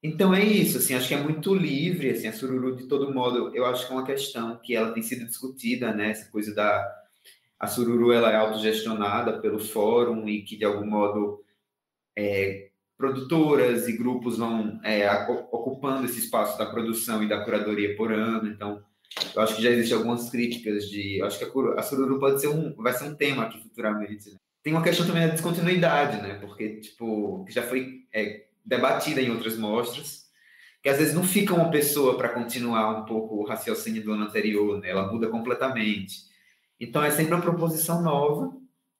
então é isso, assim, acho que é muito livre, assim, a Sururu de todo modo, eu acho que é uma questão que ela tem sido discutida, né, essa coisa da a Sururu ela é autogestionada pelo fórum e que de algum modo é, produtoras e grupos vão é, ocupando esse espaço da produção e da curadoria por ano, então eu acho que já existem algumas críticas de, eu acho que a, a Sururu pode ser um, vai ser um tema aqui futuramente. Né? Tem uma questão também da descontinuidade, né, porque tipo já foi é, debatida em outras mostras, que às vezes não fica uma pessoa para continuar um pouco o raciocínio do ano anterior, né? ela muda completamente. Então é sempre uma proposição nova,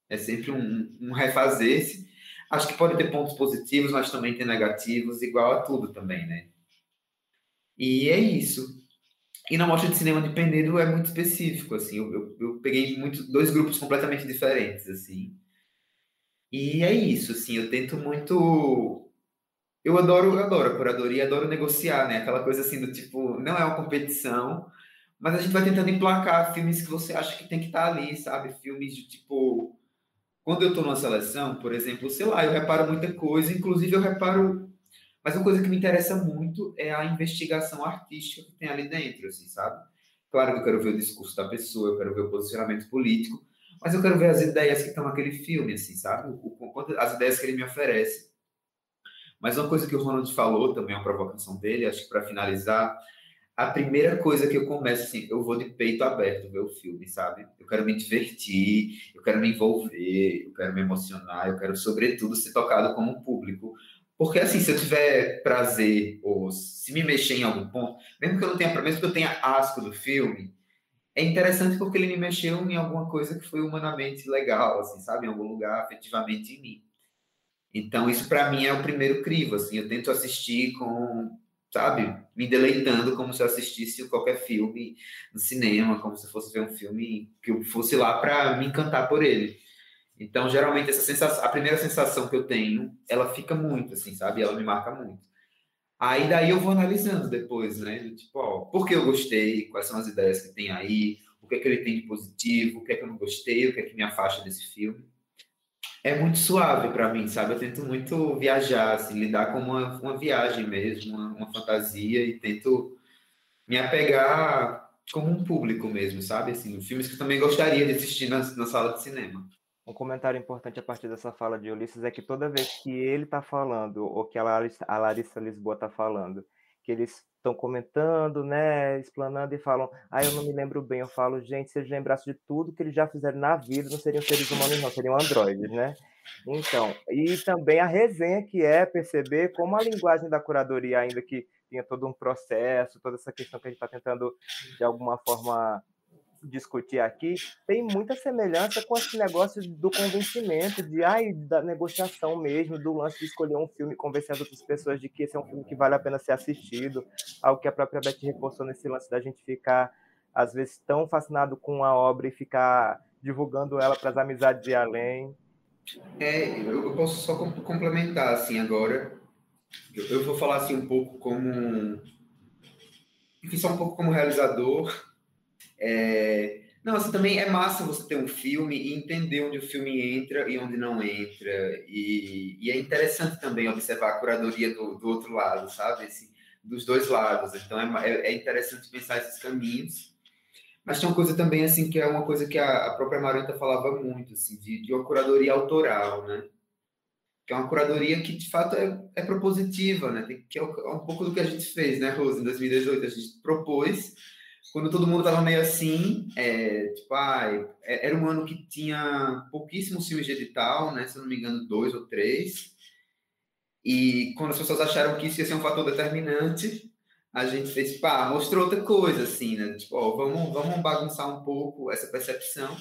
é sempre um, um refazer-se. Acho que pode ter pontos positivos, mas também tem negativos, igual a tudo também, né? E é isso. E na mostra de cinema de Penedo é muito específico, assim, eu, eu, eu, peguei muito, dois grupos completamente diferentes, assim. E é isso, assim, eu tento muito eu adoro, eu adoro a curadoria, adoro negociar, né? Aquela coisa assim do tipo, não é uma competição, mas a gente vai tentando emplacar filmes que você acha que tem que estar ali, sabe? Filmes de tipo. Quando eu estou numa seleção, por exemplo, sei lá, eu reparo muita coisa, inclusive eu reparo. Mas uma coisa que me interessa muito é a investigação artística que tem ali dentro, assim, sabe? Claro que eu quero ver o discurso da pessoa, eu quero ver o posicionamento político, mas eu quero ver as ideias que estão naquele filme, assim, sabe? as ideias que ele me oferece. Mas uma coisa que o Ronald falou, também é uma provocação dele, acho que para finalizar, a primeira coisa que eu começo assim, eu vou de peito aberto ver o filme, sabe? Eu quero me divertir, eu quero me envolver, eu quero me emocionar, eu quero, sobretudo, ser tocado como um público. Porque, assim, se eu tiver prazer ou se me mexer em algum ponto, mesmo que eu não tenha, mesmo que eu tenha asco do filme, é interessante porque ele me mexeu em alguma coisa que foi humanamente legal, assim, sabe? Em algum lugar afetivamente em mim. Então, isso para mim é o primeiro crivo, assim, eu tento assistir com, sabe, me deleitando como se eu assistisse qualquer filme no cinema, como se fosse ver um filme que eu fosse lá para me encantar por ele. Então, geralmente essa sensação, a primeira sensação que eu tenho, ela fica muito assim, sabe? Ela me marca muito. Aí daí eu vou analisando depois, né? Tipo, ó, por que eu gostei? Quais são as ideias que tem aí? O que é que ele tem de positivo? O que é que eu não gostei? O que é que me afasta desse filme? É muito suave para mim, sabe? Eu tento muito viajar, assim, lidar com uma, uma viagem mesmo, uma, uma, fantasia, e tento me apegar como um público mesmo, sabe? Assim, filmes que eu também gostaria de assistir na, na sala de cinema. Um comentário importante a partir dessa fala de Ulisses é que toda vez que ele está falando, ou que a Larissa, a Larissa Lisboa está falando, que eles estão comentando, né, explanando e falam, ah, eu não me lembro bem. Eu falo, gente, se eles lembrassem de tudo que eles já fizeram na vida, não seriam seres humanos, não, seriam androides, né? Então, e também a resenha, que é perceber como a linguagem da curadoria, ainda que tinha todo um processo, toda essa questão que a gente está tentando, de alguma forma, discutir aqui tem muita semelhança com esse negócio do convencimento, de ai, da negociação mesmo, do lance de escolher um filme, convencer as outras pessoas de que esse é um filme que vale a pena ser assistido, algo que a própria Beth reforçou nesse lance da gente ficar, às vezes, tão fascinado com a obra e ficar divulgando ela para as amizades de além. É, eu posso só complementar, assim, agora. Eu vou falar, assim, um pouco como... Enfim, só um pouco como realizador, é... Não, assim, também é massa você ter um filme e entender onde o filme entra e onde não entra. E, e é interessante também observar a curadoria do, do outro lado, sabe? Assim, dos dois lados. Então é, é, é interessante pensar esses caminhos. Mas tem uma coisa também, assim, que é uma coisa que a, a própria Maranta falava muito, assim, de, de uma curadoria autoral, né? Que é uma curadoria que, de fato, é, é propositiva, né? Que é, é um pouco do que a gente fez, né, Rose? Em 2018, a gente propôs quando todo mundo tava meio assim, é, tipo, ah, era um ano que tinha pouquíssimos filmes de edital, né? Se não me engano, dois ou três. E quando as pessoas acharam que isso ia ser um fator determinante, a gente fez, pá, mostrou outra coisa, assim, né? Tipo, ó, vamos, vamos bagunçar um pouco essa percepção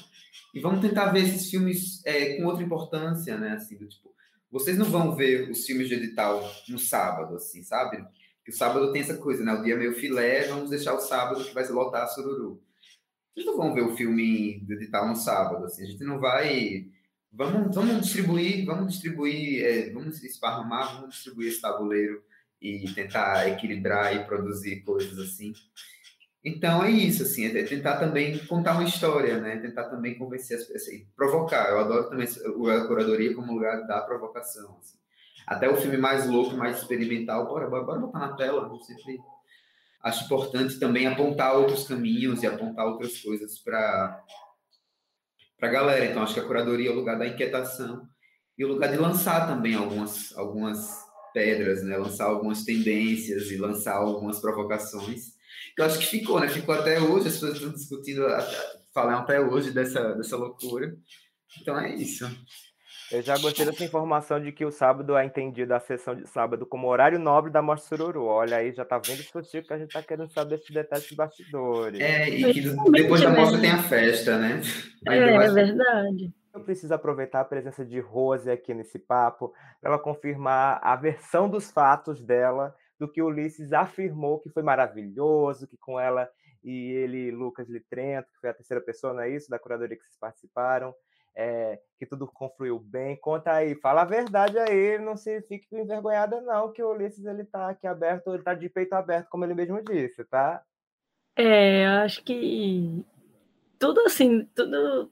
e vamos tentar ver esses filmes é, com outra importância, né? Assim, do tipo, vocês não vão ver os filmes de edital no sábado, assim, sabe? Que o sábado tem essa coisa, né? O dia é meio filé, vamos deixar o sábado que vai se lotar a sururu. Vocês não vão ver o filme do edital no sábado, assim. A gente não vai... Vamos, vamos distribuir, vamos distribuir, é, vamos esparramar, vamos distribuir esse tabuleiro e tentar equilibrar e produzir coisas assim. Então é isso, assim, é tentar também contar uma história, né? Tentar também convencer as pessoas, provocar. Eu adoro também a curadoria como lugar da provocação. Assim até o filme mais louco, mais experimental, bora, bora, bora botar na tela. Eu sempre acho importante também apontar outros caminhos e apontar outras coisas para a galera. Então, acho que a curadoria é o lugar da inquietação e o lugar de lançar também algumas, algumas pedras, né? Lançar algumas tendências e lançar algumas provocações. Eu acho que ficou, né? Ficou até hoje, as pessoas estão discutindo, falam até hoje dessa, dessa loucura. Então é isso. Eu já gostei dessa informação de que o sábado é entendido a sessão de sábado como horário nobre da Morte Sururu. Olha aí, já tá vendo o que a gente tá querendo saber esses detalhes de bastidores. É, e que depois da mostra tem a festa, né? é, é verdade. Eu preciso aproveitar a presença de Rose aqui nesse papo para ela confirmar a versão dos fatos dela do que Ulisses afirmou que foi maravilhoso, que com ela e ele, Lucas Litrento, que foi a terceira pessoa, não é isso, da curadoria que vocês participaram, é, que tudo confluiu bem. Conta aí, fala a verdade aí, não se fique envergonhada não, que o Ulisses ele tá aqui aberto, ele tá de peito aberto, como ele mesmo disse, tá? É, acho que tudo assim, tudo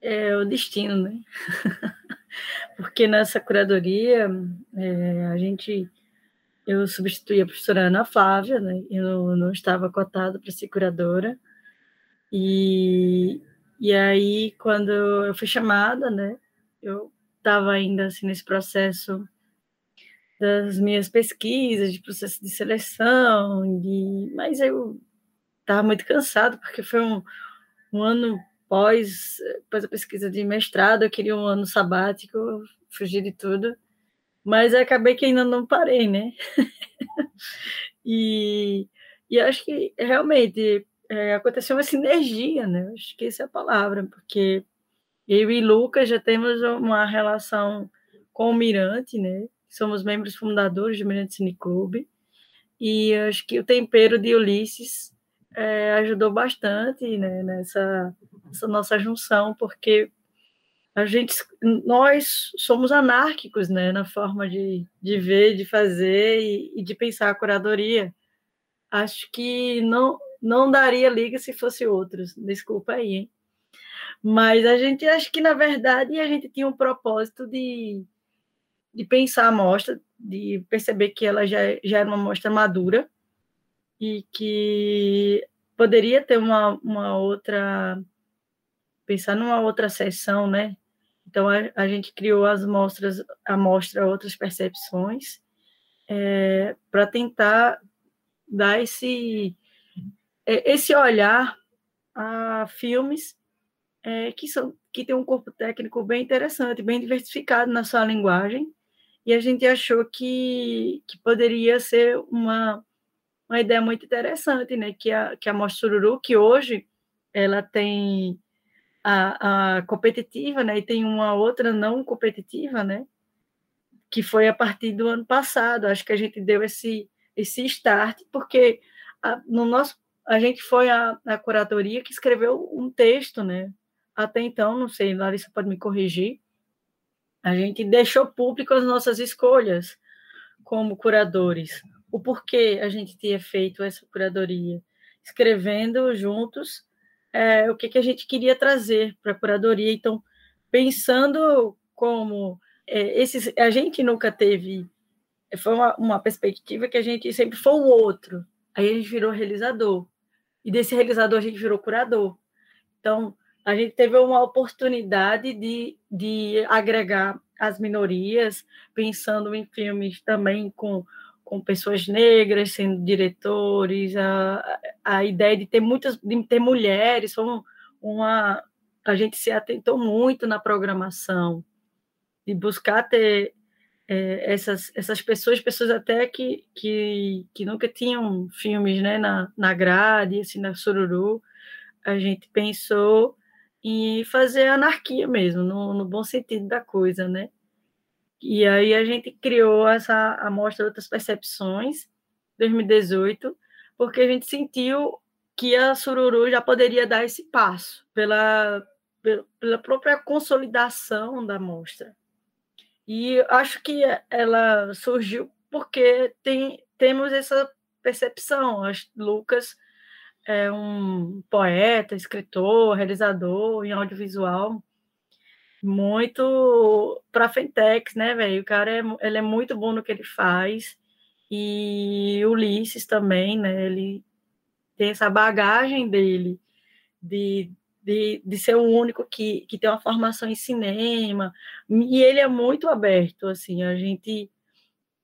é o destino, né? Porque nessa curadoria é, a gente eu substituí a professora Ana Flávia, né? Eu não estava cotada para ser curadora. E, e aí, quando eu fui chamada, né? Eu estava ainda assim nesse processo das minhas pesquisas, de processo de seleção, de... mas eu estava muito cansado, porque foi um, um ano pós, pós a pesquisa de mestrado, eu queria um ano sabático, fugir de tudo, mas acabei que ainda não parei, né? e, e acho que realmente é, aconteceu uma sinergia, né? Essa é a palavra, porque eu e Lucas já temos uma relação com o Mirante, né? Somos membros fundadores do Mirante Cine Clube, e acho que o tempero de Ulisses é, ajudou bastante né, nessa, nessa nossa junção, porque a gente, nós somos anárquicos, né, na forma de, de ver, de fazer e, e de pensar a curadoria. Acho que não não daria liga se fosse outros. Desculpa aí, hein? Mas a gente acho que, na verdade, a gente tinha um propósito de, de pensar a mostra, de perceber que ela já, já era uma mostra madura e que poderia ter uma, uma outra. pensar numa outra sessão, né? Então, a, a gente criou as mostras, a mostra Outras Percepções, é, para tentar dar esse esse olhar a filmes é, que são que tem um corpo técnico bem interessante, bem diversificado na sua linguagem, e a gente achou que, que poderia ser uma, uma ideia muito interessante, né? Que a, que a Mostra Sururu, que hoje ela tem a, a competitiva, né? E tem uma outra não competitiva, né? Que foi a partir do ano passado. Acho que a gente deu esse, esse start, porque a, no nosso a gente foi a, a curadoria que escreveu um texto, né? Até então, não sei, Larissa pode me corrigir. A gente deixou público as nossas escolhas como curadores. O porquê a gente tinha feito essa curadoria, escrevendo juntos é, o que, que a gente queria trazer para a curadoria. Então, pensando como é, esses, a gente nunca teve, foi uma, uma perspectiva que a gente sempre foi o outro. Aí a gente virou realizador e desse realizador a gente virou curador. Então, a gente teve uma oportunidade de, de agregar as minorias, pensando em filmes também com, com pessoas negras sendo diretores, a, a ideia de ter muitas, de ter mulheres, foi uma, a gente se atentou muito na programação, de buscar ter é, essas, essas pessoas, pessoas até que, que, que nunca tinham filmes né, na, na grade, assim, na Sururu, a gente pensou em fazer anarquia mesmo, no, no bom sentido da coisa, né? E aí a gente criou essa amostra outras percepções, 2018, porque a gente sentiu que a Sururu já poderia dar esse passo pela, pela própria consolidação da mostra. E acho que ela surgiu porque tem, temos essa percepção. Lucas é um poeta, escritor, realizador em audiovisual muito para fentex, né, velho? O cara é, ele é muito bom no que ele faz. E Ulisses também, né? Ele tem essa bagagem dele de de, de ser o único que, que tem uma formação em cinema, e ele é muito aberto, assim, a gente,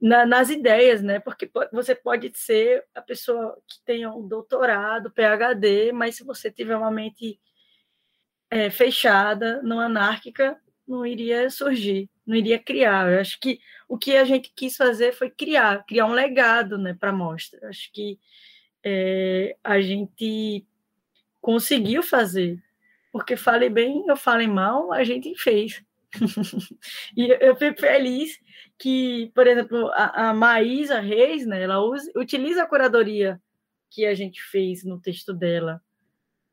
na, nas ideias, né, porque você pode ser a pessoa que tenha um doutorado, PhD, mas se você tiver uma mente é, fechada, não anárquica, não iria surgir, não iria criar. Eu acho que o que a gente quis fazer foi criar, criar um legado, né, para a mostra. Acho que é, a gente conseguiu fazer porque fale bem ou fale mal, a gente fez. e eu fico feliz que, por exemplo, a, a Maísa Reis, né, ela usa, utiliza a curadoria que a gente fez no texto dela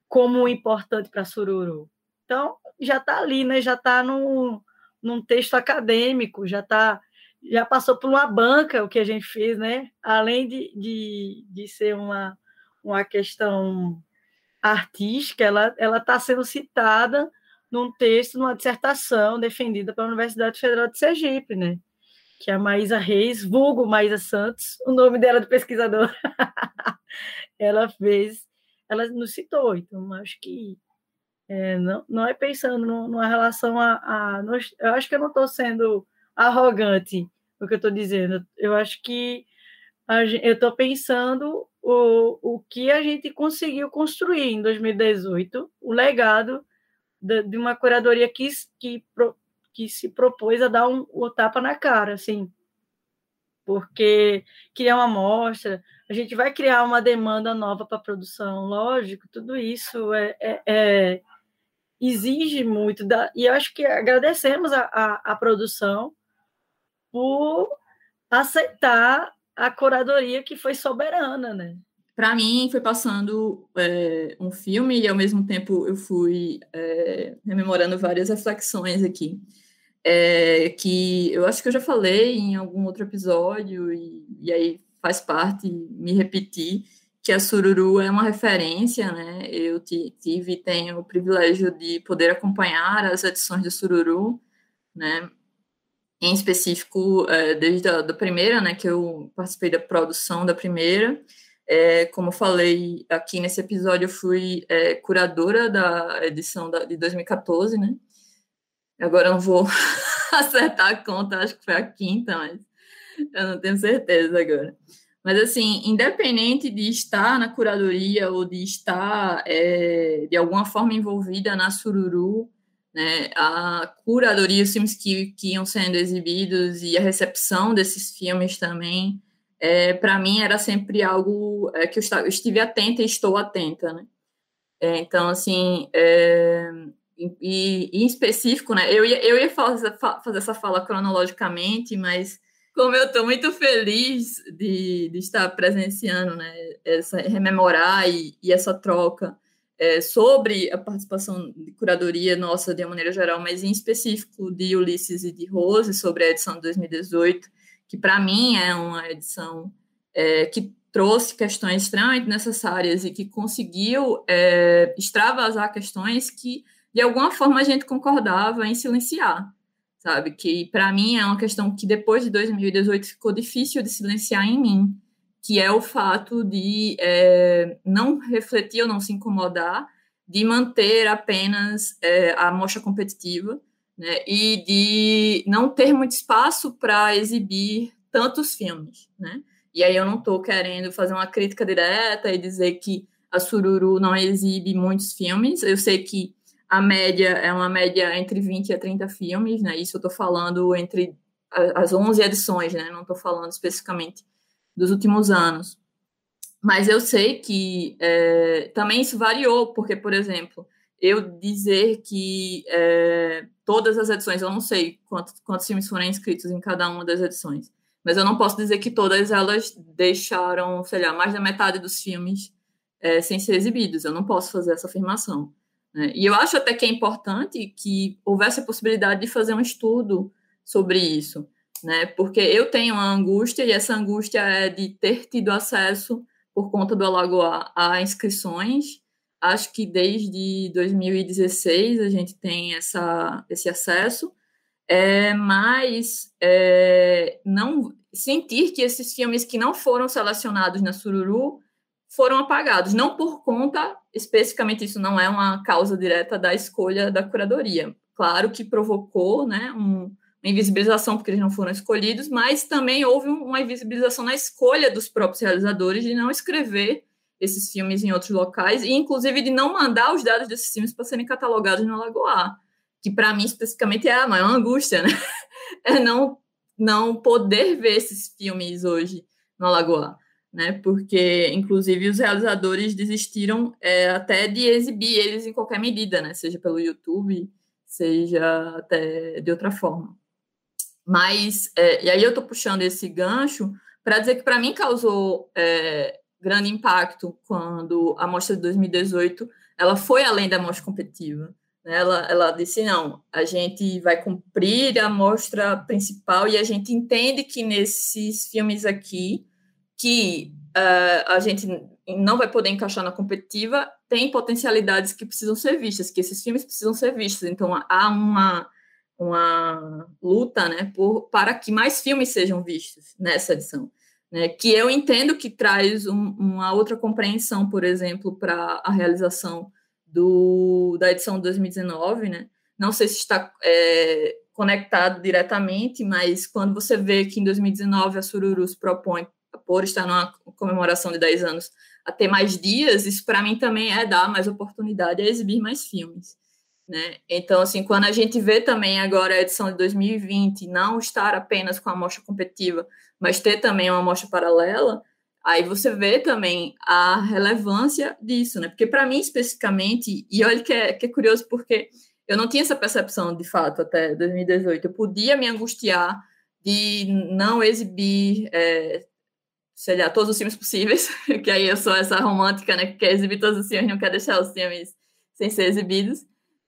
como importante para Sururu. Então, já está ali, né? já está num, num texto acadêmico, já está já passou por uma banca o que a gente fez, né? Além de, de, de ser uma, uma questão artística, ela está sendo citada num texto, numa dissertação defendida pela Universidade Federal de Sergipe, né? Que é a Maísa Reis, vulgo Maísa Santos, o nome dela de pesquisadora, ela fez, ela nos citou, então acho que é, não, não é pensando numa relação a, a, Eu acho que eu não estou sendo arrogante no que eu estou dizendo. Eu acho que eu estou pensando o, o que a gente conseguiu construir em 2018, o legado de, de uma curadoria que, que, que se propôs a dar um, tapa na cara, assim, porque criar uma amostra, a gente vai criar uma demanda nova para produção, lógico, tudo isso é, é, é exige muito, da, e acho que agradecemos a, a, a produção por aceitar a curadoria que foi soberana, né? Para mim, foi passando é, um filme e, ao mesmo tempo, eu fui é, rememorando várias reflexões aqui. É, que eu acho que eu já falei em algum outro episódio, e, e aí faz parte me repetir, que a Sururu é uma referência, né? Eu tive e tenho o privilégio de poder acompanhar as edições do Sururu, né? Em específico, é, desde a da primeira, né? Que eu participei da produção da primeira. É, como falei aqui nesse episódio, eu fui é, curadora da edição da, de 2014, né? Agora eu não vou acertar a conta, acho que foi a quinta, mas eu não tenho certeza agora. Mas, assim, independente de estar na curadoria ou de estar, é, de alguma forma, envolvida na Sururu, né, a curadoria, os filmes que, que iam sendo exibidos e a recepção desses filmes também, é, para mim, era sempre algo é, que eu, eu, estive atenta e estou atenta, né? É, então, assim, é, e, e, em específico, né, eu ia, eu ia fazer, fazer essa fala cronologicamente, mas como eu estou muito feliz de, de, estar presenciando, né, essa rememorar e, e essa troca é, sobre a participação de curadoria nossa de uma maneira geral, mas em específico de Ulisses e de Rose sobre a edição de 2018, que para mim é uma edição é, que trouxe questões extremamente necessárias e que conseguiu é, extravasar questões que de alguma forma a gente concordava em silenciar sabe? Que para mim é uma questão que depois de 2018 ficou difícil de silenciar em mim, que é o fato de é, não refletir ou não se incomodar, de manter apenas é, a mostra competitiva, né? E de não ter muito espaço para exibir tantos filmes, né? E aí eu não estou querendo fazer uma crítica direta e dizer que a Sururu não exibe muitos filmes. Eu sei que a média é uma média entre 20 a 30 filmes, né? Isso eu estou falando entre as 11 edições, né? Não estou falando especificamente dos últimos anos. Mas eu sei que é, também isso variou, porque, por exemplo, eu dizer que é, todas as edições, eu não sei quantos, quantos filmes foram inscritos em cada uma das edições, mas eu não posso dizer que todas elas deixaram, sei lá, mais da metade dos filmes é, sem ser exibidos. Eu não posso fazer essa afirmação. Né? E eu acho até que é importante que houvesse a possibilidade de fazer um estudo sobre isso, né? porque eu tenho uma angústia, e essa angústia é de ter tido acesso, por conta do Alagoa, a inscrições. Acho que desde 2016 a gente tem essa, esse acesso, é, mas é, não sentir que esses filmes que não foram selecionados na Sururu foram apagados, não por conta, especificamente isso não é uma causa direta da escolha da curadoria. Claro que provocou né, um, invisibilização porque eles não foram escolhidos, mas também houve uma invisibilização na escolha dos próprios realizadores de não escrever esses filmes em outros locais e, inclusive, de não mandar os dados desses filmes para serem catalogados no Lagoa, que para mim especificamente é a maior angústia, né? É não não poder ver esses filmes hoje no Lagoa né? Porque, inclusive, os realizadores desistiram é, até de exibir eles em qualquer medida, né? Seja pelo YouTube, seja até de outra forma. Mas, é, e aí eu estou puxando esse gancho para dizer que para mim causou é, grande impacto quando a mostra de 2018 ela foi além da mostra competitiva. Né? Ela, ela disse: não, a gente vai cumprir a mostra principal e a gente entende que nesses filmes aqui, que uh, a gente não vai poder encaixar na competitiva, tem potencialidades que precisam ser vistas, que esses filmes precisam ser vistos. Então, há uma, uma luta né, por, para que mais filmes sejam vistos nessa edição. Né, que eu entendo que traz um, uma outra compreensão, por exemplo, para a realização do, da edição de 2019, né? Não sei se está é, conectado diretamente, mas quando você vê que em 2019 a Sururu se propõe, por estar numa comemoração de 10 anos, a ter mais dias, isso para mim também é dar mais oportunidade a exibir mais filmes. Né? Então, assim, quando a gente vê também agora a edição de 2020 não estar apenas com a amostra competitiva, mas ter também uma amostra paralela, Aí você vê também a relevância disso, né? Porque para mim especificamente, e olha que é, que é curioso porque eu não tinha essa percepção de fato até 2018. Eu podia me angustiar de não exibir, é, sei lá, todos os filmes possíveis, que aí eu sou essa romântica, né? Que quer exibir todos os filmes, não quer deixar os filmes sem ser exibidos.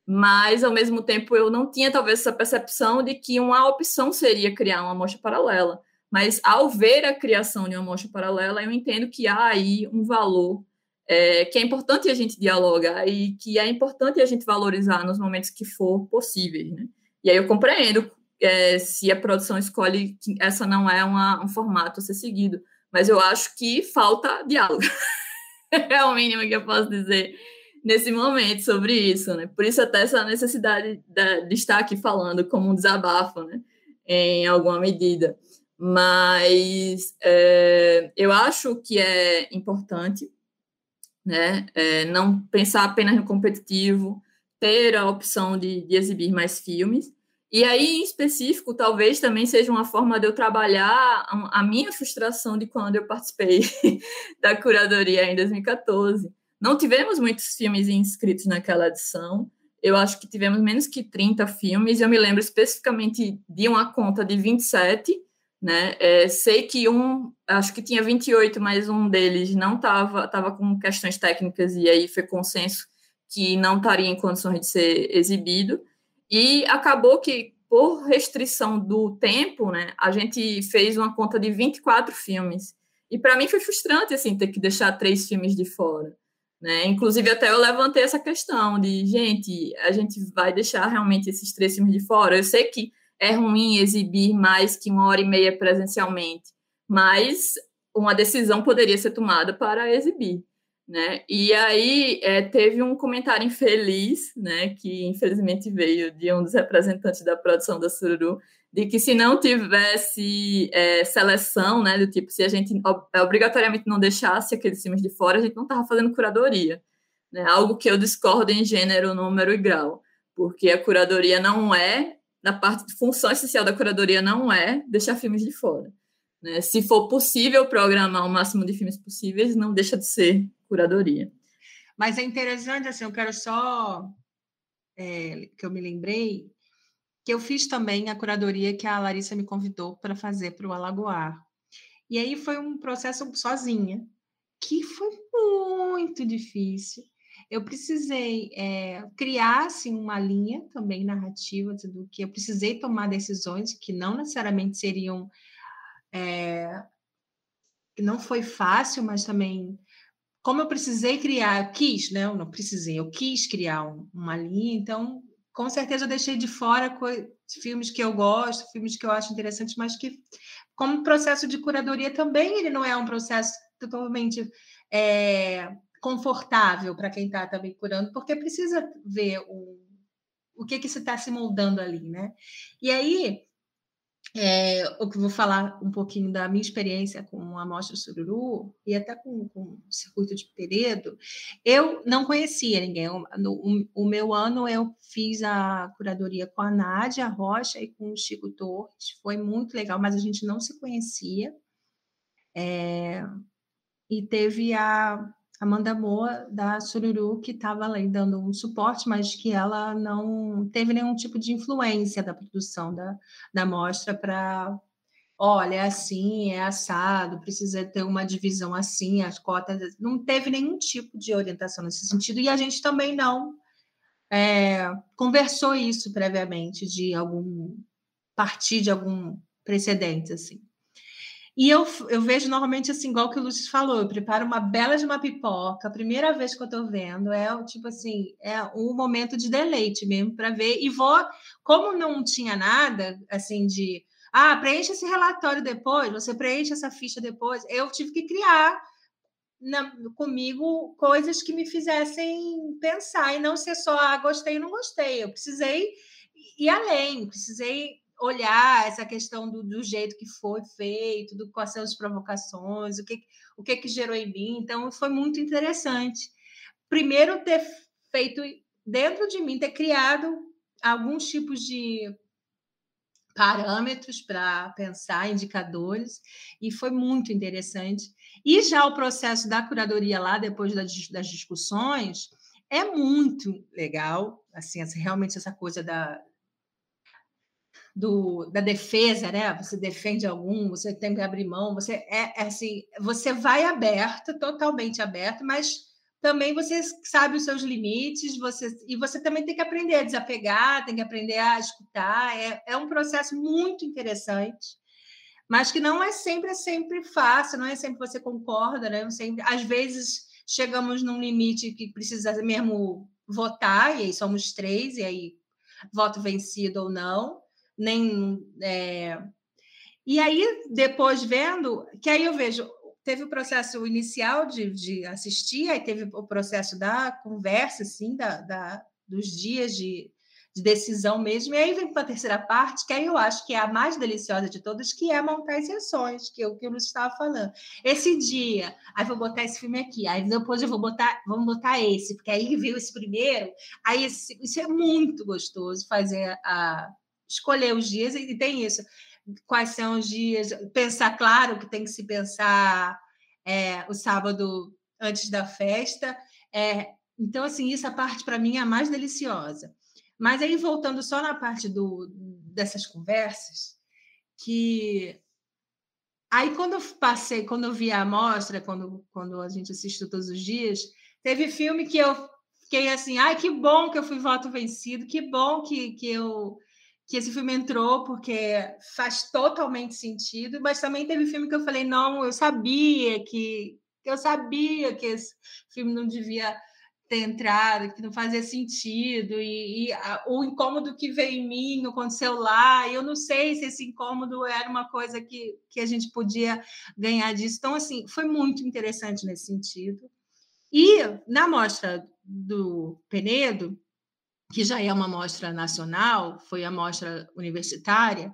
Mas, ao mesmo tempo, eu não tinha talvez essa percepção de que uma opção seria criar uma mostra paralela. Mas ao ver a criação de uma mostra paralela, eu entendo que há aí um valor é, que é importante a gente dialogar e que é importante a gente valorizar nos momentos que for possível. Né? E aí eu compreendo é, se a produção escolhe que essa não é uma, um formato a ser seguido, mas eu acho que falta diálogo. é o mínimo que eu posso dizer nesse momento sobre isso, né? Por isso até essa necessidade de, estar aqui falando como um desabafo, né? Em alguma medida. Mas é, eu acho que é importante né, é, não pensar apenas no competitivo, ter a opção de, de exibir mais filmes. E aí, em específico, talvez também seja uma forma de eu trabalhar a minha frustração de quando eu participei da curadoria em 2014. Não tivemos muitos filmes inscritos naquela edição. Eu acho que tivemos menos que 30 filmes. Eu me lembro especificamente de uma conta de 27 né? É, sei que um, acho que tinha 28, mas um deles não estava tava com questões técnicas e aí foi consenso que não estaria em condições de ser exibido. E acabou que, por restrição do tempo, né, a gente fez uma conta de 24 filmes. E para mim foi frustrante assim ter que deixar três filmes de fora. Né? Inclusive, até eu levantei essa questão de, gente, a gente vai deixar realmente esses três filmes de fora. Eu sei que é ruim exibir mais que uma hora e meia presencialmente, mas uma decisão poderia ser tomada para exibir. Né? E aí é, teve um comentário infeliz, né, que infelizmente veio de um dos representantes da produção da Sururu, de que se não tivesse é, seleção, né, do tipo, se a gente obrigatoriamente não deixasse aqueles filmes de fora, a gente não estava fazendo curadoria, né, algo que eu discordo em gênero, número e grau, porque a curadoria não é na parte função essencial da curadoria não é deixar filmes de fora. Né? Se for possível programar o máximo de filmes possíveis, não deixa de ser curadoria. Mas é interessante, assim, eu quero só é, que eu me lembrei que eu fiz também a curadoria que a Larissa me convidou para fazer para o Alagoar. E aí foi um processo sozinha, que foi muito difícil eu precisei é, criar assim, uma linha também narrativa do que eu precisei tomar decisões que não necessariamente seriam é, não foi fácil, mas também como eu precisei criar, eu quis, né? Eu não precisei, eu quis criar um, uma linha, então com certeza eu deixei de fora filmes que eu gosto, filmes que eu acho interessantes, mas que como processo de curadoria também ele não é um processo totalmente é, confortável para quem está também curando, porque precisa ver o, o que que se está se moldando ali, né? E aí, é, eu vou falar um pouquinho da minha experiência com a Mostra Sururu e até com, com o Circuito de Peredo, eu não conhecia ninguém. No, o, o meu ano eu fiz a curadoria com a Nádia Rocha e com o Chico Torres, foi muito legal, mas a gente não se conhecia. É, e teve a Amanda Moa, da Sururu, que estava ali dando um suporte, mas que ela não teve nenhum tipo de influência da produção da, da mostra para, olha, é assim, é assado, precisa ter uma divisão assim, as cotas. Não teve nenhum tipo de orientação nesse sentido, e a gente também não é, conversou isso previamente, de algum partir de algum precedente, assim. E eu, eu vejo normalmente assim, igual que o Lúcio falou, eu preparo uma bela de uma pipoca, a primeira vez que eu estou vendo, é tipo assim, é um momento de deleite mesmo para ver, e vou, como não tinha nada assim de ah, preencha esse relatório depois, você preenche essa ficha depois, eu tive que criar na, comigo coisas que me fizessem pensar e não ser só ah, gostei ou não gostei. Eu precisei ir além, precisei olhar essa questão do, do, jeito que foi feito, do quais são as provocações, o que, o que que gerou em mim. Então, foi muito interessante. Primeiro, ter feito dentro de mim, ter criado alguns tipos de parâmetros para pensar, indicadores, e foi muito interessante. E já o processo da curadoria lá, depois das, das discussões, é muito legal, assim, realmente essa coisa da, do, da defesa, né? Você defende algum, você tem que abrir mão, você é, é assim, você vai aberta, totalmente aberta, mas também você sabe os seus limites, você e você também tem que aprender a desapegar, tem que aprender a escutar. É, é um processo muito interessante, mas que não é sempre é sempre fácil, não é sempre você concorda, né? Sempre, às vezes chegamos num limite que precisa mesmo votar, e aí somos três, e aí voto vencido ou não nem. É... E aí, depois vendo, que aí eu vejo, teve o processo inicial de, de assistir, aí teve o processo da conversa, assim, da, da dos dias de, de decisão mesmo, e aí vem para a terceira parte, que aí eu acho que é a mais deliciosa de todas, que é montar as sessões, que é o que Luiz estava falando. Esse dia, aí vou botar esse filme aqui, aí depois eu vou botar, vamos botar esse, porque aí viu esse primeiro, aí esse, isso é muito gostoso, fazer a, escolher os dias e tem isso. Quais são os dias? Pensar, claro, que tem que se pensar é, o sábado antes da festa. É, então, assim, essa parte para mim é a mais deliciosa. Mas aí, voltando só na parte do, dessas conversas, que aí quando eu passei, quando eu vi a amostra, quando, quando a gente assistiu todos os dias, teve filme que eu fiquei assim, ai, que bom que eu fui voto vencido, que bom que, que eu que esse filme entrou porque faz totalmente sentido, mas também teve filme que eu falei, não, eu sabia que eu sabia que esse filme não devia ter entrado, que não fazia sentido, e, e a, o incômodo que veio em mim aconteceu lá, eu não sei se esse incômodo era uma coisa que, que a gente podia ganhar disso. Então, assim, foi muito interessante nesse sentido. E na mostra do Penedo, que já é uma mostra nacional, foi a mostra universitária,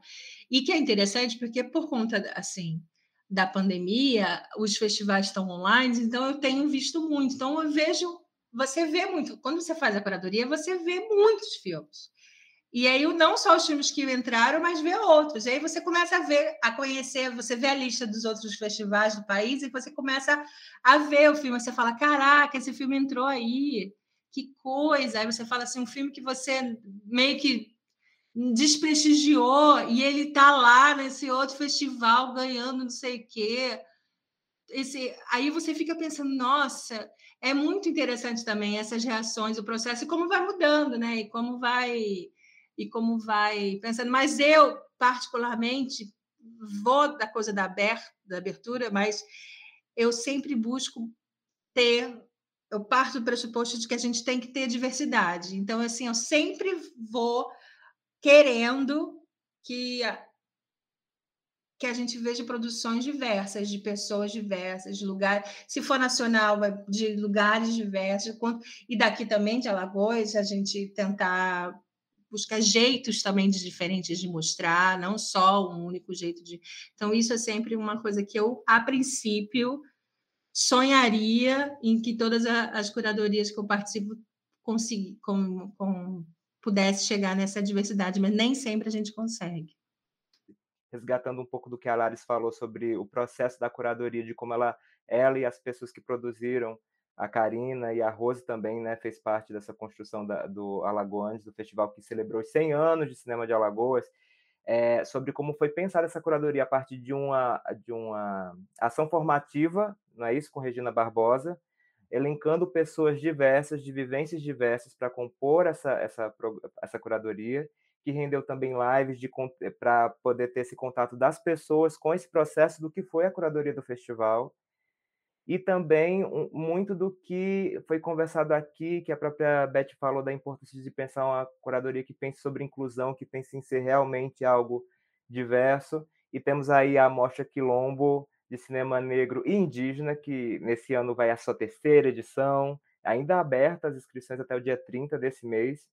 e que é interessante porque por conta assim da pandemia, os festivais estão online, então eu tenho visto muito. Então eu vejo, você vê muito, quando você faz a curadoria, você vê muitos filmes. E aí não só os filmes que entraram, mas vê outros. E aí você começa a ver, a conhecer, você vê a lista dos outros festivais do país e você começa a ver o filme, você fala: "Caraca, esse filme entrou aí" que coisa. Aí você fala assim, um filme que você meio que desprestigiou e ele está lá nesse outro festival ganhando não sei o quê. Esse, aí você fica pensando, nossa, é muito interessante também essas reações, o processo e como vai mudando, né? E como vai e como vai pensando. Mas eu particularmente vou da coisa da da abertura, mas eu sempre busco ter eu parto do pressuposto de que a gente tem que ter diversidade. Então, assim, eu sempre vou querendo que a, que a gente veja produções diversas, de pessoas diversas, de lugares, se for nacional, de lugares diversos, e daqui também de Alagoas, a gente tentar buscar jeitos também de diferentes de mostrar, não só um único jeito de. Então, isso é sempre uma coisa que eu, a princípio, sonharia em que todas as curadorias que eu participo consegui, com, com, pudesse chegar nessa diversidade, mas nem sempre a gente consegue. Resgatando um pouco do que a Laris falou sobre o processo da curadoria, de como ela, ela e as pessoas que produziram, a Karina e a Rose também, né, fez parte dessa construção da, do Alagoas, do festival que celebrou os 100 anos de cinema de Alagoas, é, sobre como foi pensada essa curadoria a partir de uma, de uma ação formativa, não é isso, com Regina Barbosa, elencando pessoas diversas, de vivências diversas, para compor essa, essa, essa curadoria, que rendeu também lives para poder ter esse contato das pessoas com esse processo do que foi a curadoria do festival e também um, muito do que foi conversado aqui, que a própria Beth falou da importância de pensar uma curadoria que pense sobre inclusão, que pense em ser realmente algo diverso. E temos aí a Mostra Quilombo de Cinema Negro e Indígena, que nesse ano vai a sua terceira edição, ainda aberta as inscrições até o dia 30 desse mês,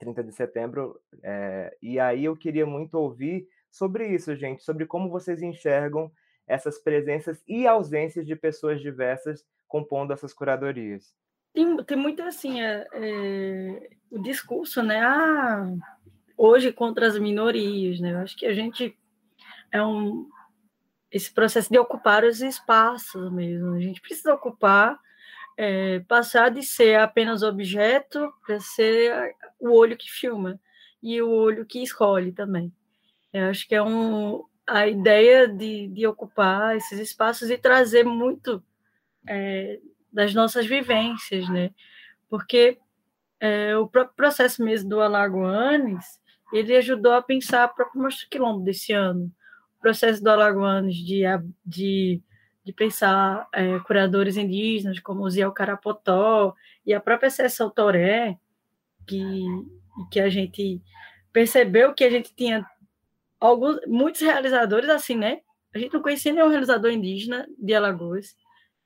30 de setembro. É, e aí eu queria muito ouvir sobre isso, gente, sobre como vocês enxergam essas presenças e ausências de pessoas diversas compondo essas curadorias? Tem, tem muito assim, é, é, o discurso, né? Ah, hoje contra as minorias, né? Eu acho que a gente é um esse processo de ocupar os espaços mesmo. A gente precisa ocupar, é, passar de ser apenas objeto para ser o olho que filma e o olho que escolhe também. Eu acho que é um, a ideia de, de ocupar esses espaços e trazer muito é, das nossas vivências, né? Porque é, o próprio processo mesmo do Alagoanes, ele ajudou a pensar o próprio Mostro Quilombo desse ano. Processo do Alagoanes de, de, de pensar é, curadores indígenas como o Ziel Carapotó e a própria Sessão Toré, que, que a gente percebeu que a gente tinha alguns, muitos realizadores, assim, né? A gente não conhecia nenhum realizador indígena de Alagoas.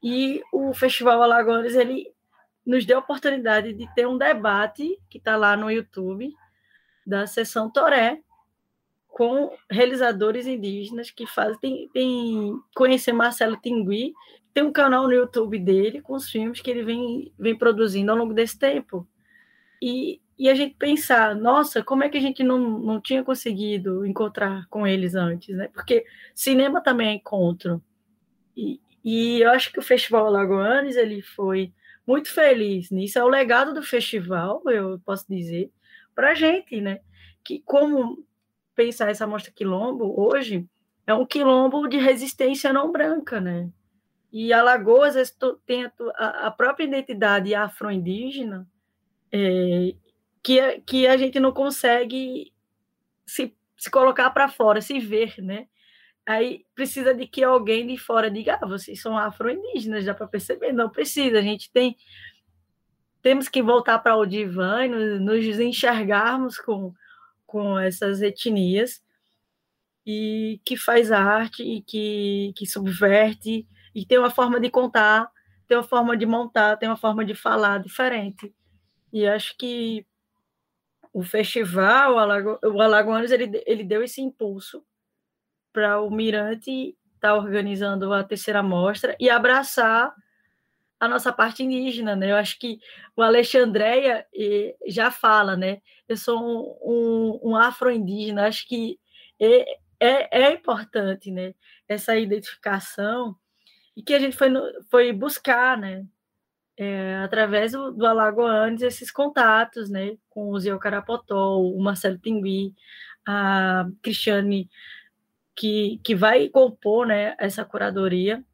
E o Festival Alagoas, ele nos deu a oportunidade de ter um debate que está lá no YouTube, da sessão Toré, com realizadores indígenas que fazem. Tem, tem conhecer Marcelo Tingui, tem um canal no YouTube dele com os filmes que ele vem, vem produzindo ao longo desse tempo. E e a gente pensar, nossa, como é que a gente não, não tinha conseguido encontrar com eles antes, né? Porque cinema também é encontro. E, e eu acho que o Festival Alagoanes, ele foi muito feliz nisso. É o legado do festival, eu posso dizer, para a gente, né? Que como pensar essa mostra quilombo hoje é um quilombo de resistência não branca, né? E Alagoas tem a, a própria identidade afro-indígena é, que, que a gente não consegue se, se colocar para fora, se ver, né? Aí precisa de que alguém de fora diga, ah, vocês são afro-indígenas, dá para perceber. Não precisa, a gente tem temos que voltar para o divã e nos, nos enxergarmos com, com essas etnias e que faz arte e que, que subverte e tem uma forma de contar, tem uma forma de montar, tem uma forma de falar diferente. E acho que o festival, o, Alago, o Alagoanos, ele, ele deu esse impulso para o Mirante estar tá organizando a terceira mostra e abraçar a nossa parte indígena, né? Eu acho que o Alexandreia já fala, né? Eu sou um, um, um afro-indígena, acho que é, é, é, importante, né? Essa identificação e que a gente foi, foi buscar, né? é, através do, do Alagoanes, esses contatos, né, com o Zé Carapotó, o Marcelo Tingui, a Cristiane, que, que vai compor, né, essa curadoria,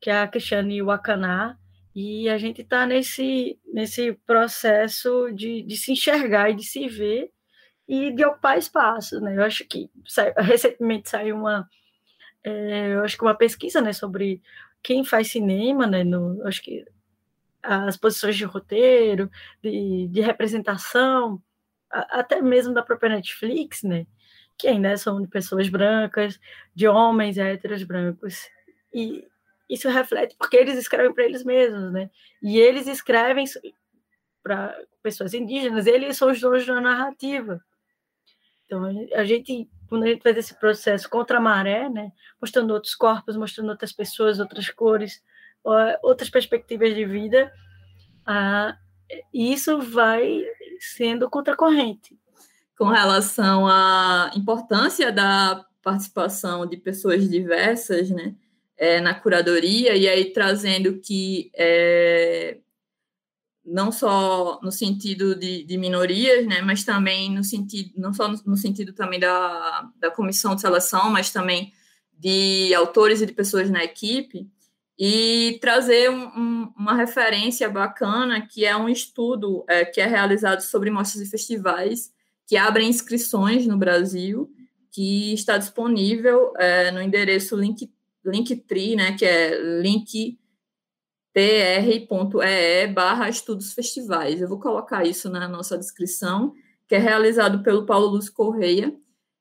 que é a Cristiane Wakaná, e a gente está nesse, nesse processo de, de se enxergar e de se ver e de ocupar espaço, né? Eu acho que recentemente saiu uma, é, eu acho que uma pesquisa, né, sobre quem faz cinema, né? No, acho que as posições de roteiro, de, de representação, a, até mesmo da própria Netflix, né? Que ainda são de pessoas brancas, de homens héteros brancos. E isso reflete porque eles escrevem para eles mesmos, né? E eles escrevem para pessoas indígenas, eles são os donos da narrativa. Então, a gente, quando a gente faz esse processo contra a maré, né? Mostrando outros corpos, mostrando outras pessoas, outras cores, outras perspectivas de vida, ah, isso vai sendo contracorrente. Com relação à importância da participação de pessoas diversas, né, é, na curadoria, e aí trazendo que é, não só no sentido de, de, minorias, né, mas também no sentido, não só no, no sentido também da, da comissão de seleção, mas também de autores e de pessoas na equipe, e trazer um, um, uma referência bacana, que é um estudo é, que é realizado sobre mostras e festivais, que abrem inscrições no Brasil, que está disponível é, no endereço link, Linktree, né, que é linktr.ee barra estudos festivais. Eu vou colocar isso na nossa descrição, que é realizado pelo Paulo Luz Correia,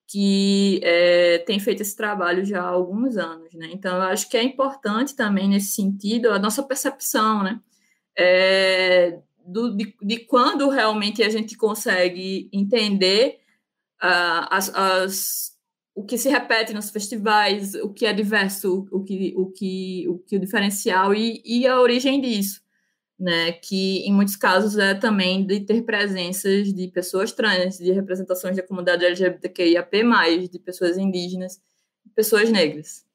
que é, tem feito esse trabalho já há alguns anos, né? Então, eu acho que é importante também, nesse sentido, a nossa percepção, né? É, do, de, de, quando realmente a gente consegue entender uh, as, as, o que se repete nos festivais, o que é diverso, o que o, que, o, que o diferencial e, e a origem disso né, que em muitos casos é também de ter presenças de pessoas trans, de representações da comunidade LGBTQIAP+, de pessoas indígenas, pessoas negras.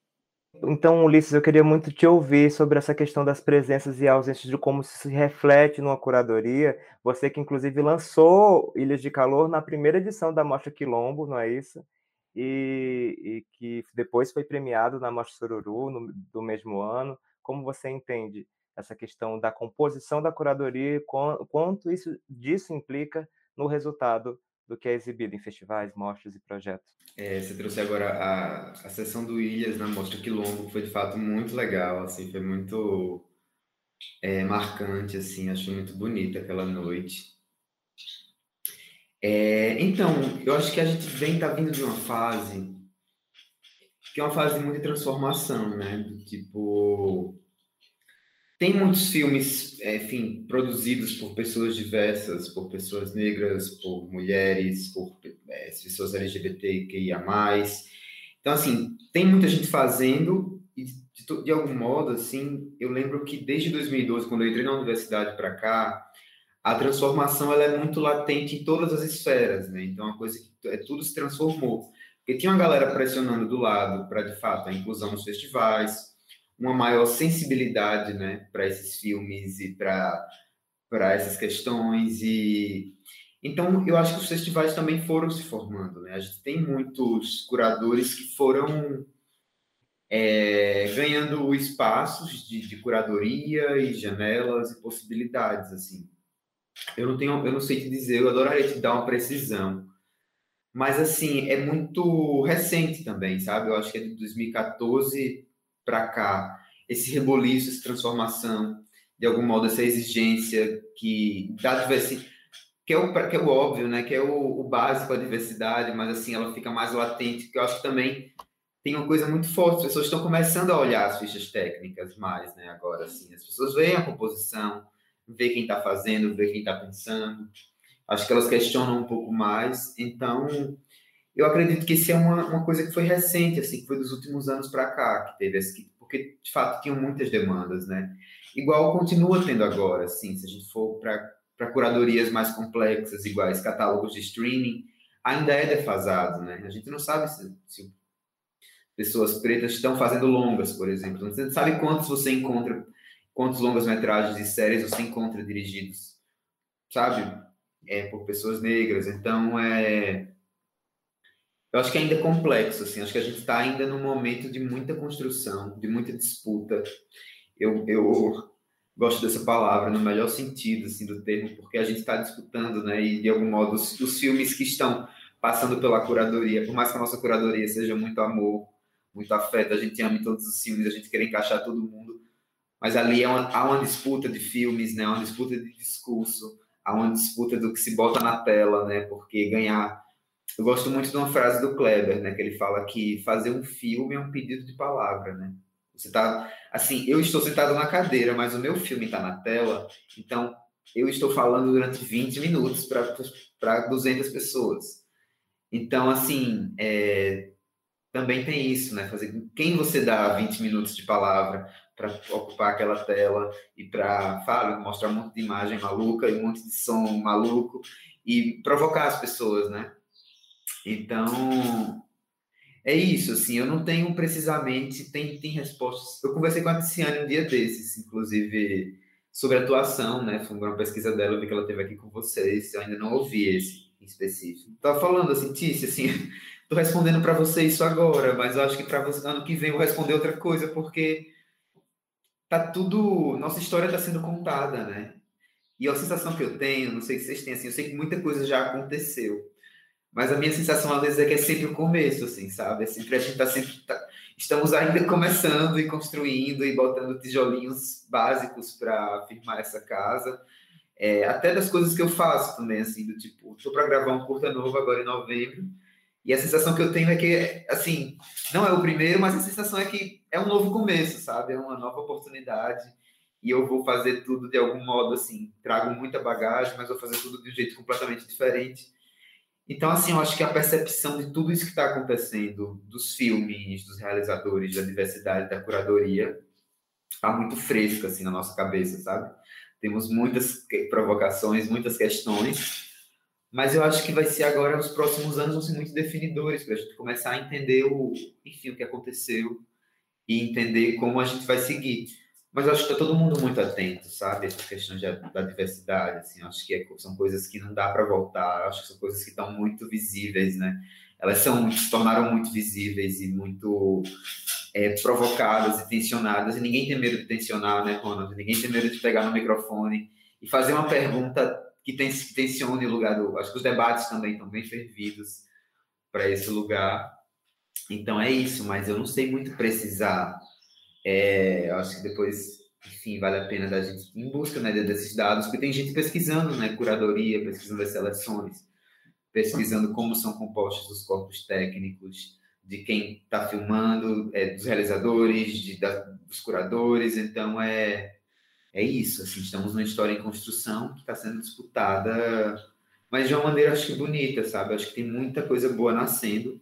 Então, Ulisses, eu queria muito te ouvir sobre essa questão das presenças e ausências, de como isso se reflete numa curadoria. Você que, inclusive, lançou Ilhas de Calor na primeira edição da Mostra Quilombo, não é isso? E, e que depois foi premiado na Mostra Sururu no, do mesmo ano. Como você entende essa questão da composição da curadoria, quanto isso disso implica no resultado do que é exibido em festivais, mostras e projetos. É, você trouxe agora a, a sessão do Ilhas na Mostra Quilombo, que foi de fato muito legal, assim, foi muito é, marcante, assim, achei muito bonita aquela noite. É, então, eu acho que a gente vem, tá vindo de uma fase que é uma fase de muita transformação, né? Tipo, tem muitos filmes, é, enfim, produzidos por pessoas diversas, por pessoas negras, por mulheres, por é, pessoas LGBTQIA+. Então, assim, tem muita gente fazendo e, de, de, algum modo, assim, eu lembro que desde 2012, quando eu entrei na universidade para cá, a transformação ela é muito latente em todas as esferas, né? Então, a coisa que é, tudo se transformou. Porque tinha uma galera pressionando do lado para, de fato, a inclusão nos festivais, uma maior sensibilidade né, para esses filmes e para essas questões. e Então, eu acho que os festivais também foram se formando. Né? A gente tem muitos curadores que foram é, ganhando espaços de, de, curadoria e janelas e possibilidades. assim. Eu não, tenho, eu não sei te dizer, eu adoraria te dar uma precisão. Mas, assim, é muito recente também, sabe? Eu acho que é de 2014 para cá, esse reboliço, essa transformação, de algum modo, essa exigência que da diversidade, que é o, que é o óbvio, né? Que é o, o básico, a diversidade, mas assim, ela fica mais latente, que eu acho que também tem uma coisa muito forte, as pessoas estão começando a olhar as fichas técnicas mais, né? Agora, assim, as pessoas veem a composição, vê quem está fazendo, vê quem está pensando. Acho que elas questionam um pouco mais. Então, eu acredito que isso é uma, uma coisa que foi recente, assim, que foi dos últimos anos para cá, que teve esse, porque de fato tinham muitas demandas, né? Igual continua tendo agora, assim, se a gente for para curadorias mais complexas, iguais catálogos de streaming, ainda é defasado, né? A gente não sabe se, se pessoas pretas estão fazendo longas, por exemplo. Você não sabe quantos você encontra, quantos longas metragens e séries você encontra dirigidos, sabe? É, por pessoas negras. Então, é eu acho que ainda é complexo, assim, acho que a gente está ainda num momento de muita construção, de muita disputa. Eu, eu gosto dessa palavra no melhor sentido, assim, do termo, porque a gente está disputando, né, e de algum modo os, os, filmes que estão passando pela curadoria, por mais que a nossa curadoria seja muito amor, muito afeto, a gente ama todos os filmes, a gente quer encaixar todo mundo, mas ali é uma, há uma disputa de filmes, né, uma disputa de discurso, há uma disputa do que se bota na tela, né, porque ganhar eu gosto muito de uma frase do Kleber, né, que ele fala que fazer um filme é um pedido de palavra, né? Você tá, assim, eu estou sentado na cadeira, mas o meu filme está na tela, então eu estou falando durante 20 minutos para 200 pessoas. Então, assim, é, também tem isso, né? Fazer quem você dá 20 minutos de palavra para ocupar aquela tela e para mostrar um monte de imagem maluca e um monte de som maluco e provocar as pessoas, né? Então, é isso, assim, eu não tenho precisamente, tem, tem respostas. Eu conversei com a Tiziane um dia desses, inclusive, sobre atuação, né? Foi uma pesquisa dela, eu vi que ela teve aqui com vocês, eu ainda não ouvi esse em específico. Tava falando assim, Tícia, assim, tô respondendo para você isso agora, mas eu acho que para ano que vem eu vou responder outra coisa, porque tá tudo, nossa história está sendo contada, né? E a sensação que eu tenho, não sei se vocês têm assim, eu sei que muita coisa já aconteceu, mas a minha sensação às vezes é que é sempre o começo, assim, sabe? É sempre a gente tá sempre tá, estamos ainda começando e construindo e botando tijolinhos básicos para firmar essa casa. É, até das coisas que eu faço também, assim, do tipo, estou para gravar um curta novo agora em novembro, e a sensação que eu tenho é que, assim, não é o primeiro, mas a sensação é que é um novo começo, sabe? É uma nova oportunidade. E eu vou fazer tudo de algum modo, assim, trago muita bagagem, mas vou fazer tudo de um jeito completamente diferente. Então, assim, eu acho que a percepção de tudo isso que está acontecendo, dos filmes, dos realizadores, da diversidade, da curadoria, está muito fresca, assim, na nossa cabeça, sabe? Temos muitas provocações, muitas questões, mas eu acho que vai ser agora, os próximos anos vão ser muito definidores, para a gente começar a entender o, enfim, o que aconteceu e entender como a gente vai seguir. Mas acho que está todo mundo muito atento, sabe? Essa questão de, da diversidade, assim, acho que é, são coisas que não dá para voltar, acho que são coisas que estão muito visíveis, né? Elas são, se tornaram muito visíveis e muito é, provocadas e tensionadas, e ninguém tem medo de tensionar, né, Ronald? Ninguém tem medo de pegar no microfone e fazer uma pergunta que tensione o lugar do. Acho que os debates também estão bem fervidos para esse lugar. Então é isso, mas eu não sei muito precisar. É, eu acho que depois, enfim, vale a pena da gente ir em busca né, desses dados, porque tem gente pesquisando, né, curadoria, pesquisando as seleções, pesquisando como são compostos os corpos técnicos de quem está filmando, é, dos realizadores, de, da, dos curadores. Então é é isso, assim, estamos numa história em construção que está sendo disputada, mas de uma maneira, acho que bonita, sabe? Acho que tem muita coisa boa nascendo.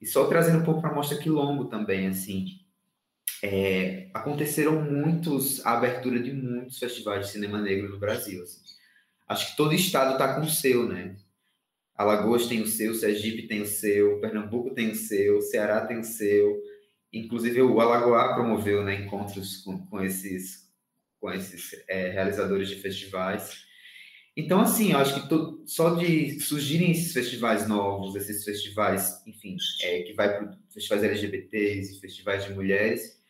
E só trazendo um pouco para a Mostra Quilombo também, assim, é, aconteceram muitos, a abertura de muitos festivais de cinema negro no Brasil, assim. Acho que todo estado está com o seu, né? Alagoas tem o seu, Sergipe tem o seu, Pernambuco tem o seu, Ceará tem o seu. Inclusive o Alagoá promoveu né, encontros com, com esses com esses é, realizadores de festivais. Então, assim, eu acho que só de surgirem esses festivais novos, esses festivais, enfim, é, que vai para festivais LGBTs festivais de mulheres,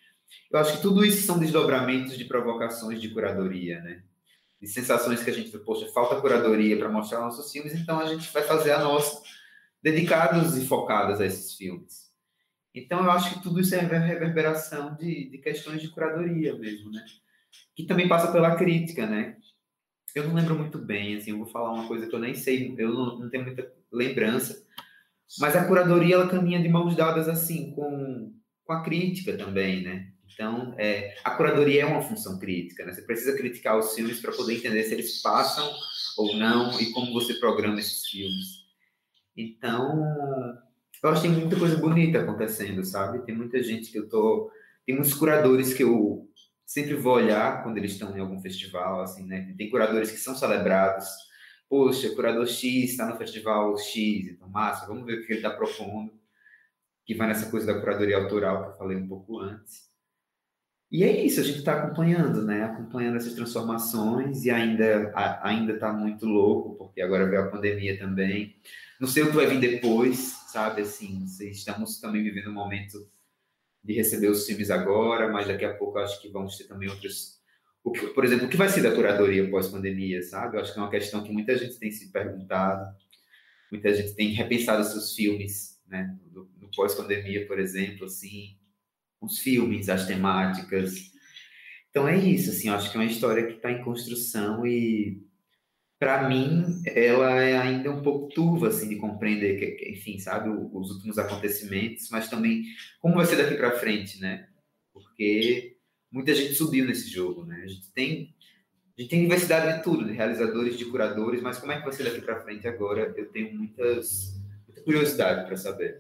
eu acho que tudo isso são desdobramentos de provocações de curadoria, né? De sensações que a gente, poxa, falta curadoria para mostrar nossos filmes, então a gente vai fazer a nossa, dedicados e focados a esses filmes. Então, eu acho que tudo isso é reverberação de, de questões de curadoria mesmo, né? que também passa pela crítica, né? Eu não lembro muito bem, assim, eu vou falar uma coisa que eu nem sei, eu não, não tenho muita lembrança, mas a curadoria ela caminha de mãos dadas assim com, com a crítica também, né? Então, é, a curadoria é uma função crítica, né? Você precisa criticar os filmes para poder entender se eles passam ou não e como você programa esses filmes. Então, eu acho que tem muita coisa bonita acontecendo, sabe? Tem muita gente que eu tô. Tem muitos curadores que eu sempre vou olhar quando eles estão em algum festival, assim, né? Tem curadores que são celebrados. Poxa, curador X está no festival X, então, massa, vamos ver o que ele está propondo, que vai nessa coisa da curadoria autoral que eu falei um pouco antes. E é isso, a gente está acompanhando, né? Acompanhando essas transformações e ainda ainda está muito louco, porque agora veio a pandemia também. Não sei o que vai vir depois, sabe? Assim, estamos também vivendo um momento de receber os filmes agora, mas daqui a pouco acho que vamos ter também outros. O que, por exemplo, o que vai ser da curadoria pós-pandemia, sabe? Eu acho que é uma questão que muita gente tem se perguntado, muita gente tem repensado seus filmes, né? No, no pós-pandemia, por exemplo, assim, os filmes, as temáticas. Então é isso, assim, eu acho que é uma história que está em construção e para mim, ela é ainda um pouco turva, assim, de compreender, que, enfim, sabe, os últimos acontecimentos, mas também como vai ser daqui para frente, né? Porque muita gente subiu nesse jogo, né? A gente tem, a gente tem diversidade de tudo, de realizadores, de curadores, mas como é que vai ser daqui para frente agora? Eu tenho muitas, muita curiosidade para saber.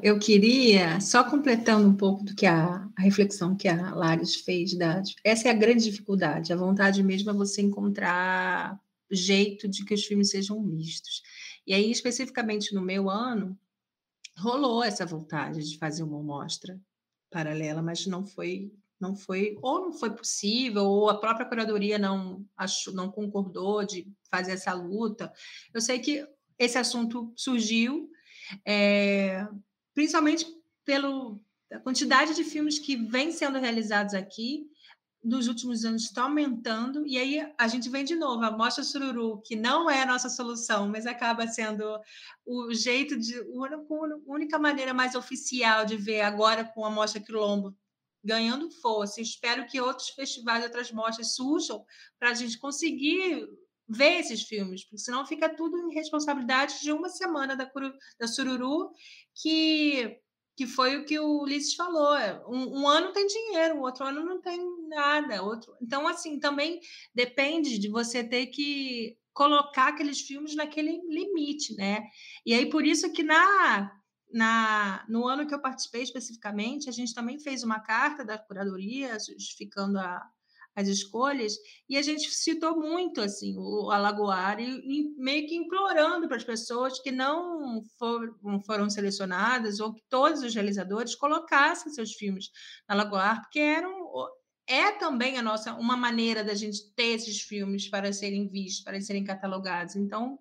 Eu queria, só completando um pouco do que a, a, reflexão que a Lares fez, da, essa é a grande dificuldade, a vontade mesmo é você encontrar jeito de que os filmes sejam vistos. E aí, especificamente no meu ano, rolou essa vontade de fazer uma mostra paralela, mas não foi não foi ou não foi possível ou a própria curadoria não achou, não concordou de fazer essa luta. Eu sei que esse assunto surgiu, é, principalmente pelo a quantidade de filmes que vêm sendo realizados aqui nos últimos anos está aumentando, e aí a gente vem de novo, a Mostra Sururu, que não é a nossa solução, mas acaba sendo o jeito de, a única maneira mais oficial de ver agora com a Mostra Quilombo ganhando força. Espero que outros festivais, outras mostras surjam para a gente conseguir ver esses filmes, porque senão fica tudo em responsabilidade de uma semana da, da Sururu, que que foi o que o Ulisses falou. É, um, um, ano tem dinheiro, o outro ano não tem nada. Outro... Então, assim, também depende de você ter que colocar aqueles filmes naquele limite, né? E aí, por isso que na, na, no ano que eu participei especificamente, a gente também fez uma carta da curadoria justificando a, as escolhas, e a gente citou muito assim o Alagoar, e, meio que implorando para as pessoas que não for, foram selecionadas, ou que todos os realizadores colocassem seus filmes na Alagoar, porque eram é também a nossa uma maneira da gente ter esses filmes para serem vistos, para serem catalogados. Então,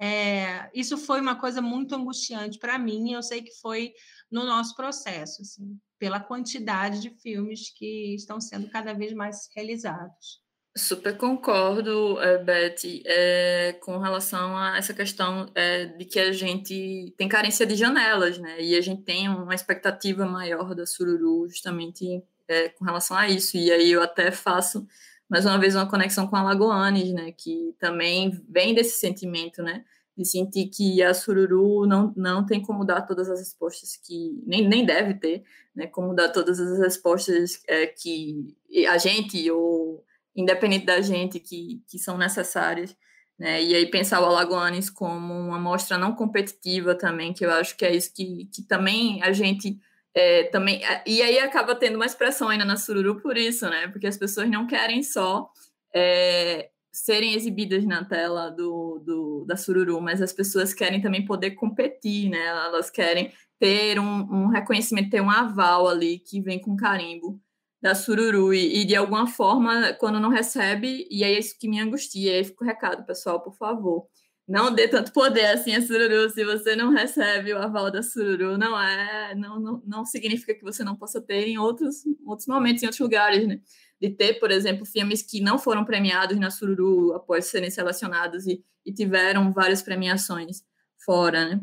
é, isso foi uma coisa muito angustiante para mim, e eu sei que foi no nosso processo. Assim pela quantidade de filmes que estão sendo cada vez mais realizados. Super concordo, é, Beth, é, com relação a essa questão é, de que a gente tem carência de janelas, né? E a gente tem uma expectativa maior da Sururu justamente é, com relação a isso. E aí eu até faço mais uma vez uma conexão com a Lagoanes, né? Que também vem desse sentimento, né? De sentir que a Sururu não, não tem como dar todas as respostas que nem, nem deve ter, né, como dar todas as respostas é, que a gente ou independente da gente que, que são necessárias, né, e aí pensar o Alagoanes como uma amostra não competitiva também, que eu acho que é isso que, que também a gente é, também e aí acaba tendo mais pressão ainda na Sururu por isso, né, porque as pessoas não querem só é, serem exibidas na tela do, do, da Sururu, mas as pessoas querem também poder competir, né? Elas querem ter um, um reconhecimento, ter um aval ali que vem com carimbo da Sururu e, e, de alguma forma, quando não recebe, e é isso que me angustia, aí fica o recado, pessoal, por favor, não dê tanto poder assim a Sururu, se você não recebe o aval da Sururu, não é, não, não, não significa que você não possa ter em outros, outros momentos, em outros lugares, né? De ter, por exemplo, filmes que não foram premiados na Sururu após serem selecionados e, e tiveram várias premiações fora, né?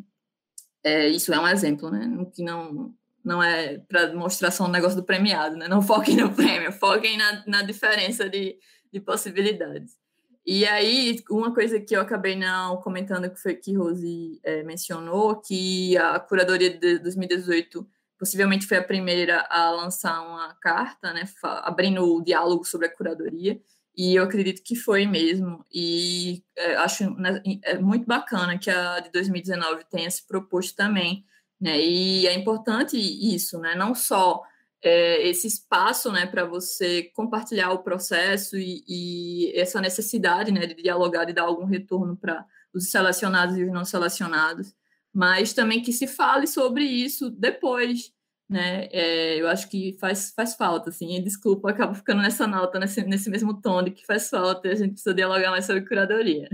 É, isso é um exemplo, né? Que não, não é para mostrar só um negócio do premiado, né? Não foquem no prêmio, foquem na, na diferença de, de possibilidades. E aí, uma coisa que eu acabei não comentando, que foi que Rose é, mencionou, que a curadoria de 2018 possivelmente foi a primeira a lançar uma carta, né, abrindo o diálogo sobre a curadoria, e eu acredito que foi mesmo, e é, acho né, é muito bacana que a de 2019 tenha se proposto também, né, e é importante isso, né, não só é, esse espaço, né, para você compartilhar o processo e, e, essa necessidade, né, de dialogar e dar algum retorno para os selecionados e os não selecionados, mas também que se fale sobre isso depois, né? É, eu acho que faz, faz falta, assim, e desculpa, acaba ficando nessa nota, nesse, nesse mesmo tom de que faz falta e a gente precisa dialogar mais sobre curadoria.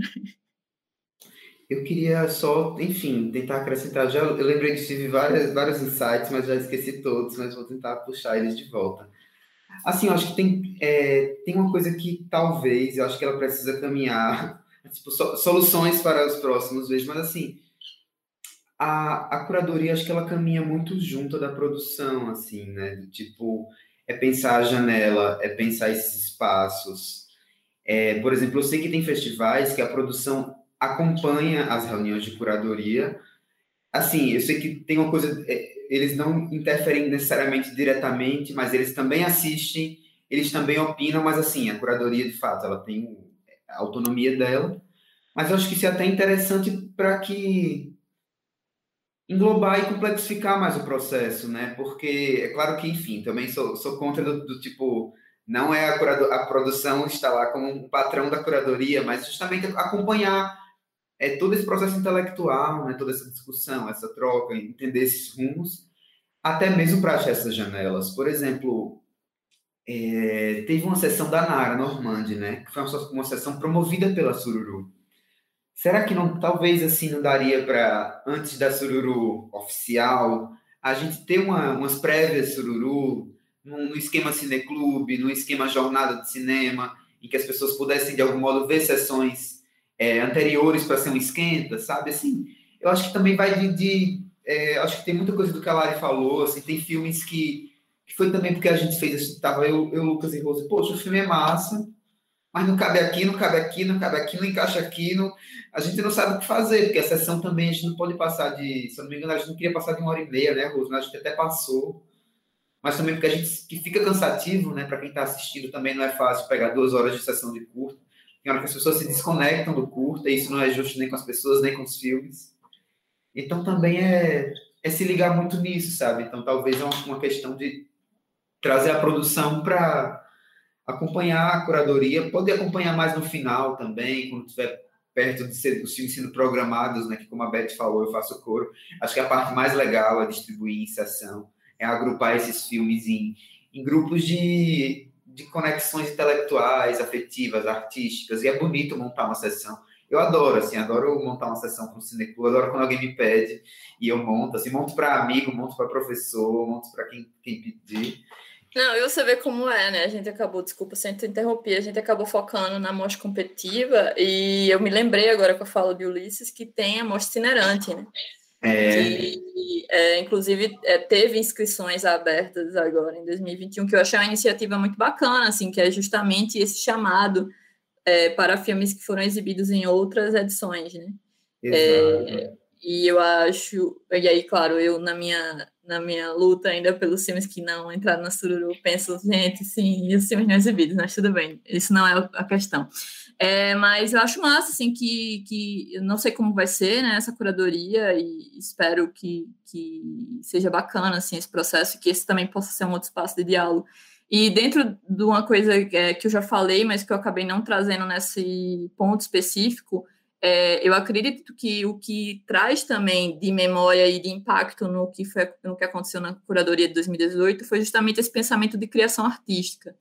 Eu queria só, enfim, tentar acrescentar. Já eu lembrei que tive várias, vários insights, mas já esqueci todos, mas vou tentar puxar eles de volta. Assim, eu acho que tem, é, tem uma coisa que talvez, eu acho que ela precisa caminhar, tipo, soluções para os próximos vezes, mas assim, a, a curadoria, acho que ela caminha muito junto da produção, assim, né? Tipo, é pensar a janela, é pensar esses espaços. É, por exemplo, eu sei que tem festivais que a produção acompanha as reuniões de curadoria. Assim, eu sei que tem uma coisa, é, eles não interferem necessariamente diretamente, mas eles também assistem, eles também opinam, mas assim, a curadoria, de fato, ela tem a autonomia dela. Mas eu acho que isso é até interessante para que englobar e complexificar mais o processo, né? Porque é claro que, enfim, também sou, sou contra do, do tipo, não é a, a produção está lá como um patrão da curadoria, mas justamente acompanhar é, todo esse processo intelectual, né? Toda essa discussão, essa troca, entender esses rumos, até mesmo para achar essas janelas. Por exemplo, é, teve uma sessão da Nara Normandi, né? Que foi uma, uma sessão promovida pela Sururu Será que não, talvez assim não daria para, antes da sururu oficial, a gente ter uma, umas prévias sururu, no esquema cineclube, no esquema jornada de cinema, em que as pessoas pudessem, de algum modo, ver sessões é, anteriores para ser um esquenta, sabe? Assim, eu acho que também vai de... de é, acho que tem muita coisa do que a Lari falou, assim, tem filmes que, que foi também porque a gente fez, estava eu, eu, Lucas e Rose, poxa, o filme é massa, mas não cabe aqui, não cabe aqui, não cabe aqui, não encaixa aqui, não... a gente não sabe o que fazer, porque a sessão também a gente não pode passar de, se eu não me engano, a gente não queria passar de uma hora e meia, né, Rose? A gente até passou, mas também porque a gente que fica cansativo, né, para quem está assistindo também não é fácil pegar duas horas de sessão de curta. Tem hora que as pessoas se desconectam do curta, e isso não é justo nem com as pessoas, nem com os filmes. Então também é, é se ligar muito nisso, sabe? Então talvez é uma, uma questão de trazer a produção para acompanhar a curadoria, poder acompanhar mais no final também, quando estiver perto de ser, dos filmes sendo programados, né? Que como a Beth falou, eu faço coro. Acho que a parte mais legal é distribuir em sessão é agrupar esses filmes em, em grupos de, de conexões intelectuais, afetivas, artísticas, e é bonito montar uma sessão. Eu adoro, assim, adoro montar uma sessão com o Cineclub, adoro quando alguém me pede e eu monto, assim, monto para amigo, monto para professor, monto para quem, quem pedir. Não, e você vê como é, né? A gente acabou, desculpa se eu interrompi, a gente acabou focando na mostra competitiva e eu me lembrei agora que eu falo de Ulisses que tem a mostra itinerante, né? É... Que, é, inclusive, é, teve inscrições abertas agora em 2021, que eu achei uma iniciativa muito bacana, assim, que é justamente esse chamado é, para filmes que foram exibidos em outras edições, né? É, e eu acho, e aí, claro, eu na minha, na minha luta ainda pelos filmes que não entraram na Sururu, penso, gente, sim, e os filmes não exibidos, mas tudo bem, isso não é a questão. É, mas eu acho massa, assim, que, que eu não sei como vai ser, né, essa curadoria e espero que, que seja bacana, assim, esse processo e que esse também possa ser um outro espaço de diálogo. E dentro de uma coisa é, que eu já falei, mas que eu acabei não trazendo nesse ponto específico, é, eu acredito que o que traz também de memória e de impacto no que, foi, no que aconteceu na curadoria de 2018 foi justamente esse pensamento de criação artística,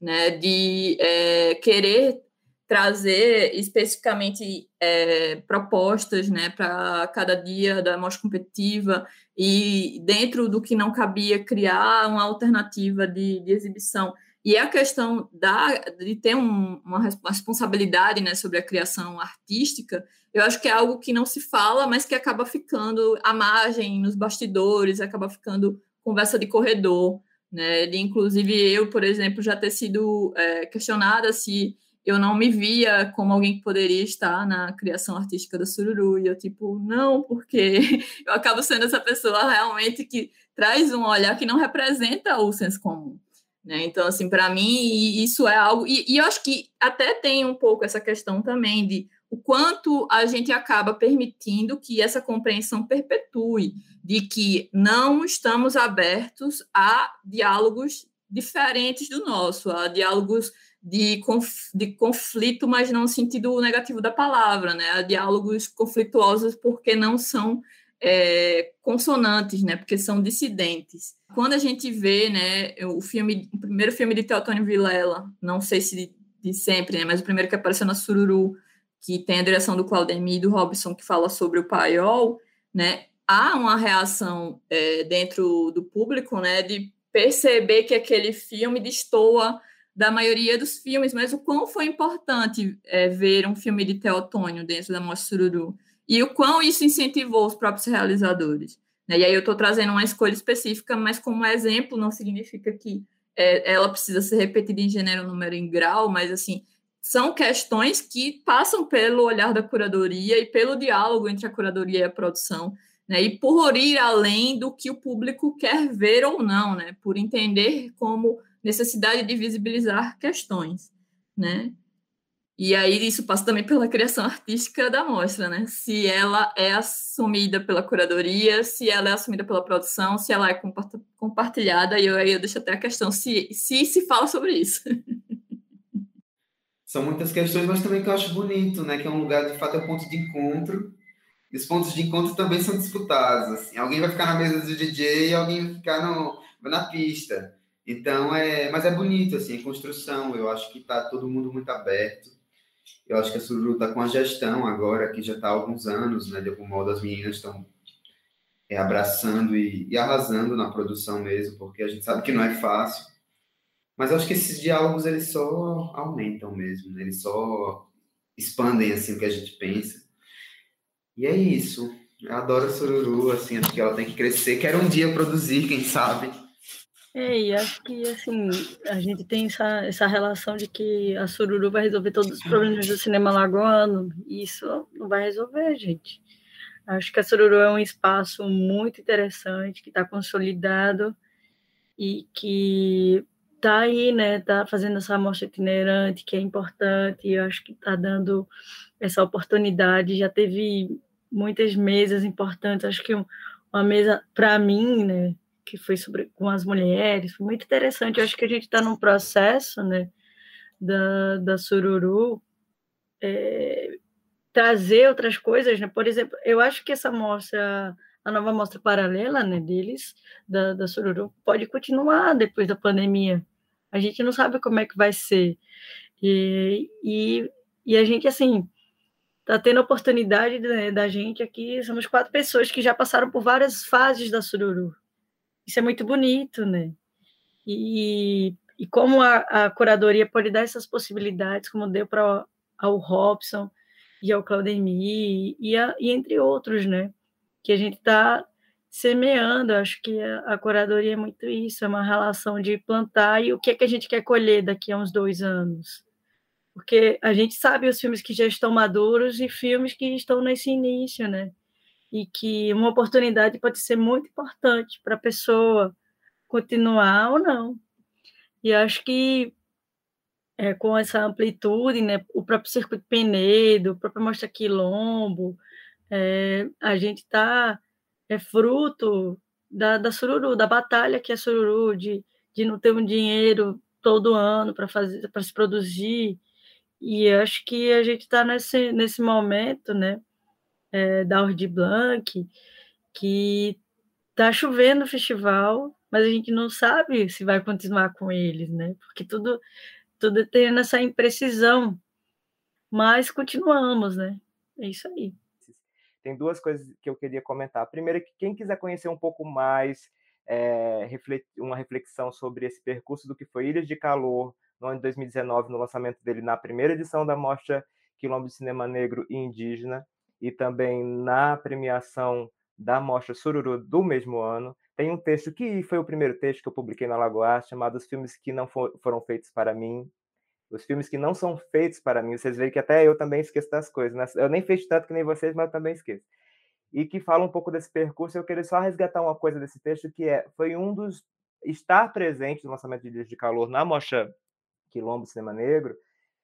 né, de é, querer trazer especificamente é, propostas né, para cada dia da mostra competitiva e dentro do que não cabia criar uma alternativa de, de exibição. E a questão da, de ter um, uma responsabilidade né, sobre a criação artística, eu acho que é algo que não se fala, mas que acaba ficando à margem, nos bastidores, acaba ficando conversa de corredor. Né? De, inclusive, eu, por exemplo, já ter sido é, questionada se eu não me via como alguém que poderia estar na criação artística da Sururu. E eu, tipo, não, porque eu acabo sendo essa pessoa realmente que traz um olhar que não representa o senso comum. Né? Então, assim, para mim, isso é algo. E, e eu acho que até tem um pouco essa questão também de o quanto a gente acaba permitindo que essa compreensão perpetue, de que não estamos abertos a diálogos diferentes do nosso, a diálogos de, conf, de conflito, mas não no sentido negativo da palavra, né? Diálogos conflituosos porque não são é, consonantes, né? Porque são dissidentes. Quando a gente vê, né, o filme, o primeiro filme de Teotônio Vilela, não sei se de, de sempre, né, mas o primeiro que apareceu na Sururu, que tem a direção do Claudemir e do Robson, que fala sobre o paiol, né? Há uma reação é, dentro do público, né, de perceber que aquele filme destoa da maioria dos filmes, mas o quão foi importante é, ver um filme de Teotônio dentro da Mostra Sururu e o quão isso incentivou os próprios realizadores. Né? E aí eu estou trazendo uma escolha específica, mas como exemplo não significa que é, ela precisa ser repetida em gênero, número em grau, mas assim são questões que passam pelo olhar da curadoria e pelo diálogo entre a curadoria e a produção, né? E por ir além do que o público quer ver ou não, né? Por entender como necessidade de visibilizar questões, né? E aí isso passa também pela criação artística da mostra, né? Se ela é assumida pela curadoria, se ela é assumida pela produção, se ela é compartilhada, e eu, aí eu deixo até a questão se, se se fala sobre isso. São muitas questões, mas também que eu acho bonito, né? Que é um lugar, de fato, é um ponto de encontro. E os pontos de encontro também são disputados. Assim. Alguém vai ficar na mesa do DJ e alguém vai ficar no, na pista. Então, é, mas é bonito, assim, a construção, eu acho que está todo mundo muito aberto. Eu acho que a Sururu está com a gestão agora, que já está há alguns anos, né? De algum modo, as meninas estão é, abraçando e, e, arrasando na produção mesmo, porque a gente sabe que não é fácil. Mas eu acho que esses diálogos eles só aumentam mesmo, né? eles só expandem assim o que a gente pensa. E é isso. Eu adoro a Sururu, assim, acho que ela tem que crescer. Quero um dia produzir, quem sabe. É, e acho que assim, a gente tem essa, essa relação de que a Sururu vai resolver todos os problemas do cinema lagoano, e isso não vai resolver, gente. Acho que a Sururu é um espaço muito interessante, que está consolidado e que está aí, né? Está fazendo essa amostra itinerante, que é importante, e acho que está dando essa oportunidade. Já teve muitas mesas importantes, acho que uma mesa, para mim, né? Que foi sobre com as mulheres, foi muito interessante. Eu acho que a gente está num processo, né? Da, da Sururu, é, trazer outras coisas, né? Por exemplo, eu acho que essa mostra, a nova mostra paralela, né, deles, da, da Sururu, pode continuar depois da pandemia. A gente não sabe como é que vai ser. E, e, e a gente, assim, tá tendo a oportunidade né, da gente aqui, somos quatro pessoas que já passaram por várias fases da Sururu. Isso é muito bonito, né? E, e como a, a curadoria pode dar essas possibilidades, como deu para o Robson, e ao Claudemir, e, a, e entre outros, né? Que a gente está semeando, acho que a, a, curadoria é muito isso, é uma relação de plantar e o que é que a gente quer colher daqui a uns dois anos. Porque a gente sabe os filmes que já estão maduros e filmes que estão nesse início, né? E que uma oportunidade pode ser muito importante para a pessoa continuar ou não. E acho que é, com essa amplitude, né, o próprio Circuito Penedo, o próprio Mostra Quilombo, é, a gente está é fruto da, da sururu, da batalha que é sururu, de, de não ter um dinheiro todo ano para fazer para se produzir. E acho que a gente está nesse, nesse momento, né, é, da Ordi Blanc, que está chovendo o festival, mas a gente não sabe se vai continuar com eles, né? Porque tudo tudo tendo essa imprecisão, mas continuamos, né? É isso aí. Tem duas coisas que eu queria comentar. A primeira é que quem quiser conhecer um pouco mais, é, uma reflexão sobre esse percurso do que foi Ilhas de Calor, no ano de 2019, no lançamento dele na primeira edição da Mostra Quilombo de Cinema Negro e Indígena, e também na premiação da Mostra Sururu do mesmo ano, tem um texto que foi o primeiro texto que eu publiquei na Lagoa, chamado Os Filmes que Não For, Foram Feitos para Mim. Os filmes que não são feitos para mim. Vocês veem que até eu também esqueço das coisas. Né? Eu nem fiz tanto que nem vocês, mas eu também esqueço. E que fala um pouco desse percurso. Eu queria só resgatar uma coisa desse texto, que é foi um dos... Estar presente no lançamento de Dias de Calor na Mocha Quilombo Cinema Negro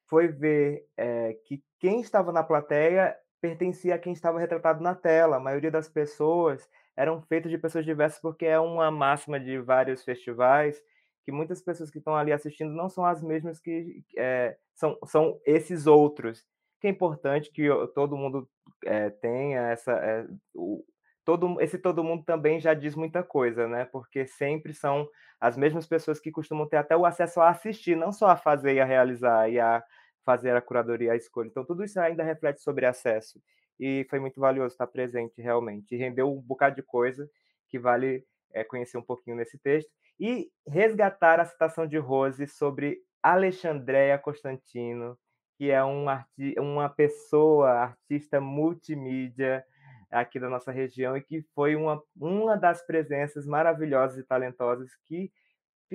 foi ver é, que quem estava na plateia pertencia a quem estava retratado na tela. A maioria das pessoas eram feitos de pessoas diversas, porque é uma máxima de vários festivais que muitas pessoas que estão ali assistindo não são as mesmas que é, são, são esses outros. Que é importante que todo mundo é, tenha essa. É, o, todo, esse todo mundo também já diz muita coisa, né? Porque sempre são as mesmas pessoas que costumam ter até o acesso a assistir, não só a fazer e a realizar e a fazer a curadoria a escolha. Então, tudo isso ainda reflete sobre acesso e foi muito valioso estar presente realmente. E rendeu um bocado de coisa que vale é, conhecer um pouquinho nesse texto. E resgatar a citação de Rose sobre Alexandréia Constantino, que é um arti uma pessoa, artista multimídia aqui da nossa região e que foi uma, uma das presenças maravilhosas e talentosas que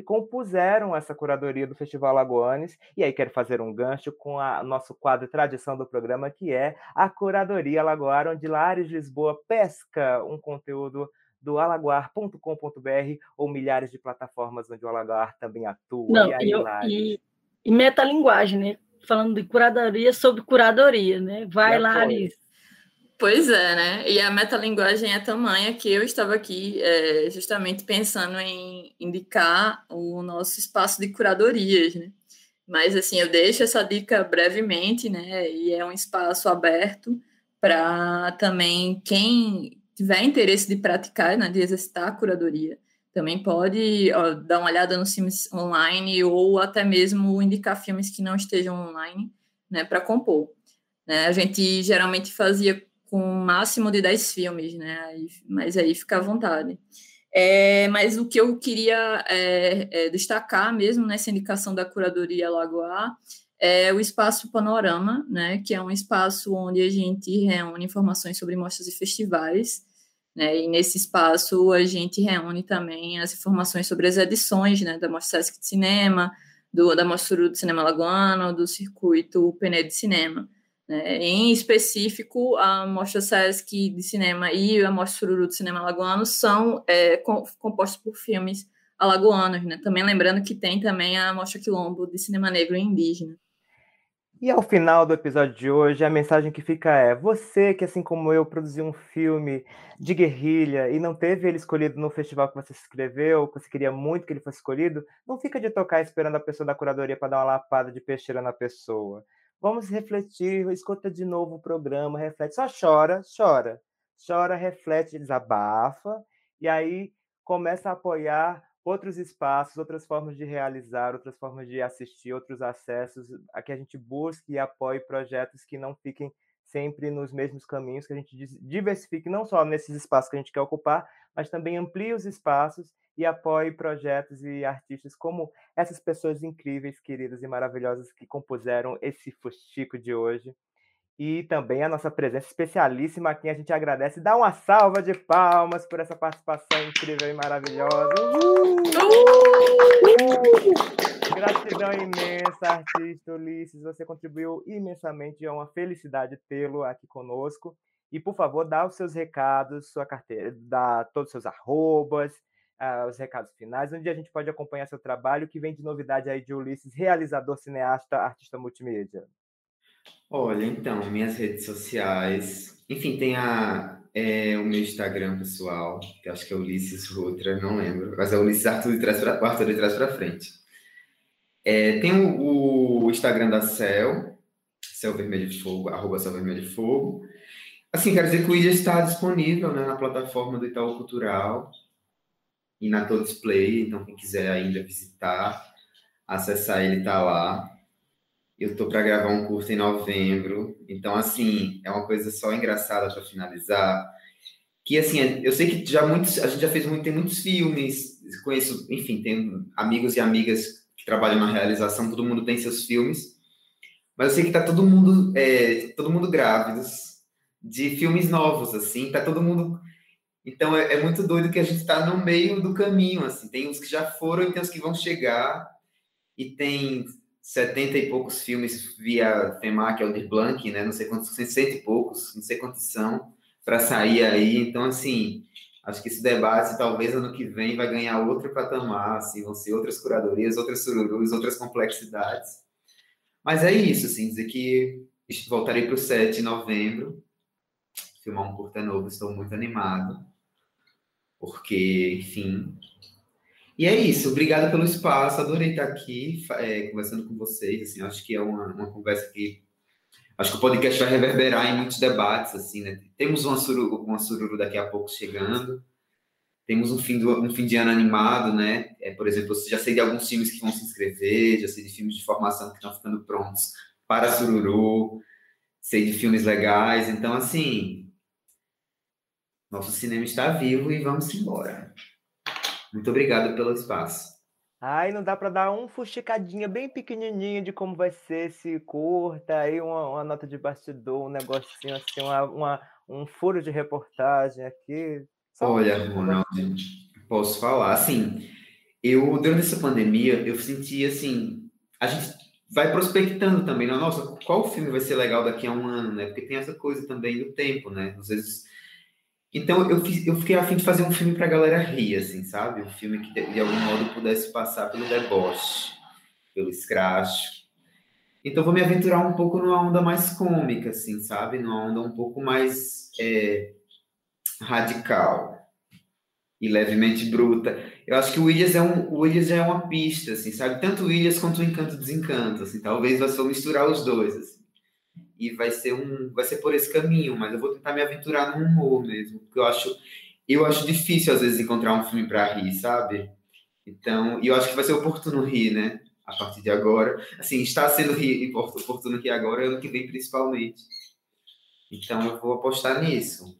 compuseram essa curadoria do Festival Lagoanes. E aí quero fazer um gancho com o nosso quadro tradição do programa, que é a Curadoria Alagoar, onde Lares Lisboa pesca um conteúdo do alagoar.com.br ou milhares de plataformas onde o Alagoar também atua. Não, e, aí, eu, e, e metalinguagem, né? Falando de curadoria sobre curadoria, né? Vai, Lares. Pois é, né? E a metalinguagem é tamanha que eu estava aqui é, justamente pensando em indicar o nosso espaço de curadorias, né? Mas, assim, eu deixo essa dica brevemente, né? E é um espaço aberto para também quem tiver interesse de praticar, né, de exercitar a curadoria, também pode ó, dar uma olhada nos filmes online ou até mesmo indicar filmes que não estejam online, né, para compor. Né? A gente geralmente fazia com um máximo de 10 filmes, né? Mas aí fica à vontade. É, mas o que eu queria é, é, destacar mesmo nessa indicação da curadoria Lagoa é o espaço Panorama, né, que é um espaço onde a gente reúne informações sobre mostras e festivais. Né, e nesse espaço a gente reúne também as informações sobre as edições né, da Mostra Sesc de Cinema, do, da Mostra do Cinema Lagoano, do Circuito Pené de Cinema. Né? Em específico, a Mostra Sesc de Cinema e a Mostra Sururu de Cinema Lagoano são é, compostos por filmes alagoanos. Né? Também lembrando que tem também a Mostra Quilombo de Cinema Negro e Indígena. E ao final do episódio de hoje, a mensagem que fica é: você que, assim como eu, produziu um filme de guerrilha e não teve ele escolhido no festival que você se inscreveu, que você queria muito que ele fosse escolhido, não fica de tocar esperando a pessoa da curadoria para dar uma lapada de peixeira na pessoa. Vamos refletir, escuta de novo o programa, reflete, só chora, chora, chora, reflete, desabafa, e aí começa a apoiar outros espaços, outras formas de realizar, outras formas de assistir, outros acessos, a que a gente busque e apoie projetos que não fiquem sempre nos mesmos caminhos, que a gente diversifique não só nesses espaços que a gente quer ocupar, mas também amplie os espaços e apoie projetos e artistas como essas pessoas incríveis, queridas e maravilhosas que compuseram esse fustico de hoje e também a nossa presença especialíssima aqui. A gente agradece. Dá uma salva de palmas por essa participação incrível e maravilhosa. Uh! Uh! Gratidão imensa, artista Ulisses. Você contribuiu imensamente. É uma felicidade tê-lo aqui conosco. E, por favor, dá os seus recados, sua carteira, dá todos os seus arrobas, uh, os recados finais, onde a gente pode acompanhar seu trabalho, que vem de novidade aí de Ulisses, realizador, cineasta, artista multimídia. Olha, então, minhas redes sociais. Enfim, tem a, é, o meu Instagram pessoal, que acho que é Ulisses Rutra, não lembro, mas é Ulisses Arthur de trás para de trás para frente. É, tem o, o, Instagram da Cel, Cel Vermelho de Fogo, arroba Cel Vermelho de Fogo. Assim, quero dizer que o já está disponível né, na plataforma do Itaú Cultural e na Todo Display, então quem quiser ainda visitar, acessar ele está lá. Eu tô para gravar um curso em novembro, então assim é uma coisa só engraçada para finalizar. Que assim, eu sei que já muitos, a gente já fez muito, tem muitos filmes, conheço, enfim, tem amigos e amigas que trabalham na realização, todo mundo tem seus filmes, mas eu sei que tá todo mundo, é, todo mundo grávidos de filmes novos, assim, tá todo mundo. Então é, é muito doido que a gente está no meio do caminho, assim, tem uns que já foram e tem uns que vão chegar e tem 70 e poucos filmes via FEMAC, Aldir Blanc, né? Não sei quantos, 60 e poucos, não sei quantos são, para sair aí. Então, assim, acho que esse debate, talvez ano que vem, vai ganhar outro patamar, assim, vão ser outras curadorias, outras sururus, outras complexidades. Mas é isso, assim, dizer que voltarei para o 7 de novembro, filmar um curta novo, estou muito animado, porque, enfim, e é isso, obrigado pelo espaço, adorei estar aqui é, conversando com vocês, assim, acho que é uma, uma conversa que, acho que o podcast vai reverberar em muitos debates, assim, né, temos uma sururu, uma sururu daqui a pouco chegando, temos um fim, do, um fim de ano animado, né, é, por exemplo, eu já sei de alguns filmes que vão se inscrever, já sei de filmes de formação que estão ficando prontos para sururu, sei de filmes legais, então, assim, nosso cinema está vivo e vamos embora. Muito obrigado pelo espaço. Ai, não dá para dar um fuxicadinha bem pequenininha de como vai ser esse curta, aí uma, uma nota de bastidor, um negocinho assim, uma, uma, um furo de reportagem aqui. Só Olha, Ronaldo, posso falar, assim, eu, durante essa pandemia, eu senti, assim, a gente vai prospectando também, né? nossa, qual filme vai ser legal daqui a um ano, né? Porque tem essa coisa também do tempo, né? Às vezes então eu, fiz, eu fiquei afim de fazer um filme pra galera rir, assim, sabe? Um filme que de, de algum modo pudesse passar pelo deboche, pelo escracho. Então vou me aventurar um pouco numa onda mais cômica, assim, sabe? Numa onda um pouco mais é, radical e levemente bruta. Eu acho que o Williams é um, o Williams já é uma pista, assim, sabe? Tanto o Williams quanto o Encanto Desencanto, assim. Talvez você misturar os dois, assim e vai ser um vai ser por esse caminho, mas eu vou tentar me aventurar no humor mesmo, porque eu acho eu acho difícil às vezes encontrar um filme para rir, sabe? Então, e eu acho que vai ser oportuno rir, né? A partir de agora, assim, está sendo rir, oportuno rir agora, ano que vem principalmente. Então eu vou apostar nisso.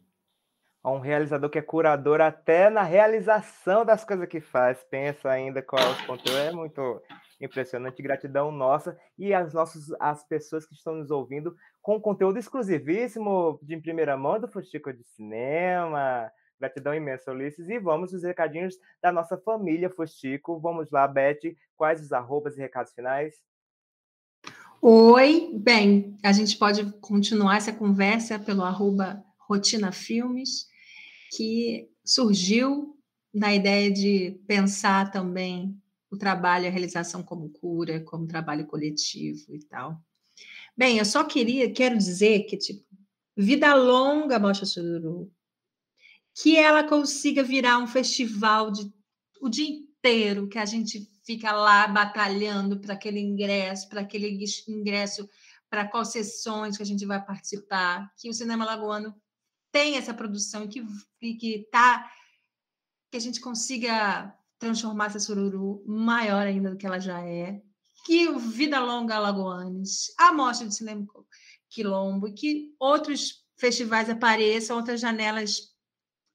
Um realizador que é curador até na realização das coisas que faz. Pensa ainda qual é o conteúdo. É muito impressionante. Gratidão nossa e as nossas as pessoas que estão nos ouvindo com conteúdo exclusivíssimo de primeira mão do Fuxico de Cinema. Gratidão imensa, Ulisses. E vamos os recadinhos da nossa família Fuxico. Vamos lá, Beth. Quais os arrobas e recados finais? Oi, bem, a gente pode continuar essa conversa pelo arroba Rotina Filmes, que surgiu na ideia de pensar também o trabalho, a realização como cura, como trabalho coletivo e tal. Bem, eu só queria, quero dizer que, tipo, vida longa, Bocha Sururu, que ela consiga virar um festival de o dia inteiro, que a gente fica lá batalhando para aquele ingresso, para aquele ingresso para quais sessões que a gente vai participar, que o cinema lagoano tem essa produção que que tá que a gente consiga transformar essa sururu maior ainda do que ela já é, que Vida Longa Alagoanes, a Mostra de Cinema Quilombo, que outros festivais apareçam, outras janelas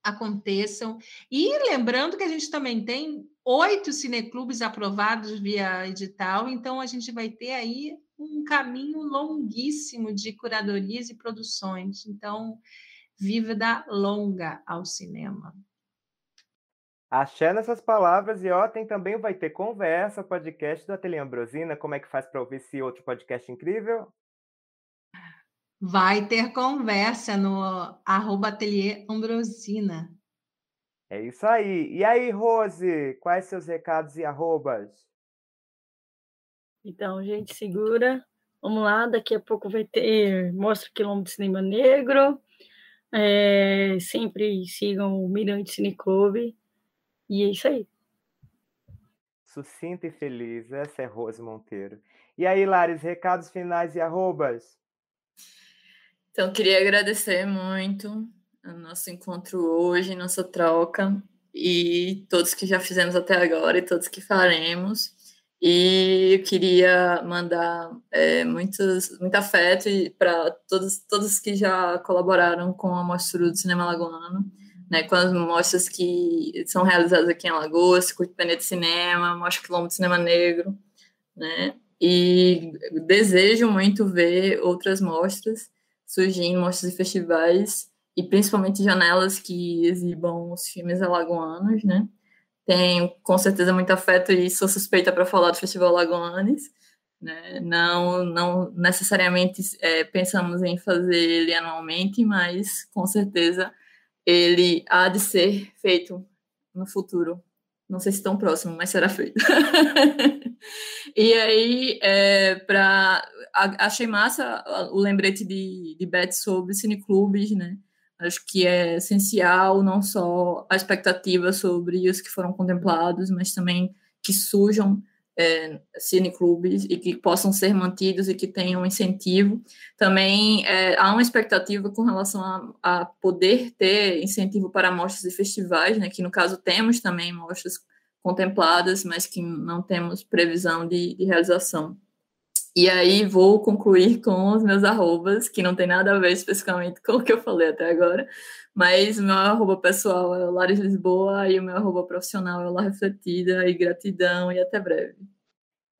aconteçam. E lembrando que a gente também tem oito cineclubes aprovados via edital, então a gente vai ter aí um caminho longuíssimo de curadorias e produções. Então, vida longa ao cinema. Axé nessas palavras, e ó, tem também vai ter conversa, podcast do Ateliê Ambrosina. Como é que faz para ouvir esse outro podcast incrível? Vai ter conversa no arroba Ateliê Ambrosina. É isso aí. E aí, Rose, quais seus recados e arrobas? Então, gente, segura. Vamos lá, daqui a pouco vai ter Mostra Quilombo de Cinema Negro. É, sempre sigam o Mirante Cine Clube. E é isso aí. Sucinta e feliz. Essa é Rose Monteiro. E aí, Lares, recados finais e arrobas? Então, queria agradecer muito o nosso encontro hoje, nossa troca, e todos que já fizemos até agora e todos que faremos. E eu queria mandar é, muitos, muito afeto para todos, todos que já colaboraram com a Mostra do Cinema Lagoano, né, com as mostras que são realizadas aqui em Alagoas, Pneu de Cinema, Mostra Quilombo de Cinema Negro, né, e desejo muito ver outras mostras, surgindo mostras e festivais, e principalmente janelas que exibam os filmes alagoanos, né? Tenho com certeza muito afeto e sou suspeita para falar do Festival Alagoanes, né? Não, não necessariamente é, pensamos em fazer ele anualmente, mas com certeza ele há de ser feito no futuro. Não sei se tão próximo, mas será feito. e aí, é, para achei massa o lembrete de, de Beth sobre cineclubes, né? Acho que é essencial não só a expectativa sobre os que foram contemplados, mas também que surjam é, cineclubes e que possam ser mantidos e que tenham incentivo. Também é, há uma expectativa com relação a, a, poder ter incentivo para mostras e festivais, né, que no caso temos também mostras contempladas, mas que não temos previsão de, de realização. E aí vou concluir com os meus arrobas, que não tem nada a ver especificamente com o que eu falei até agora, mas o meu arroba pessoal é Lares Lisboa e o meu arroba profissional é La Refletida, e gratidão, e até breve.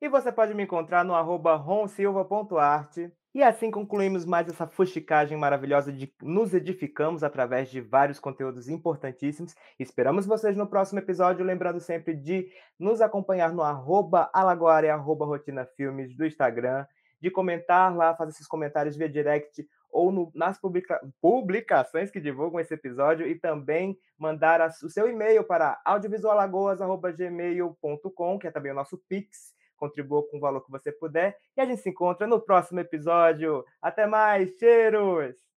E você pode me encontrar no arroba ronsilva.arte. E assim concluímos mais essa fuxicagem maravilhosa de nos edificamos através de vários conteúdos importantíssimos. Esperamos vocês no próximo episódio, lembrando sempre de nos acompanhar no arroba alagoara e arroba rotina filmes do Instagram, de comentar lá, fazer esses comentários via direct ou no, nas publica publicações que divulgam esse episódio e também mandar a, o seu e-mail para audiovisualagoas.gmail.com, que é também o nosso Pix, contribua com o valor que você puder. E a gente se encontra no próximo episódio. Até mais, cheiros!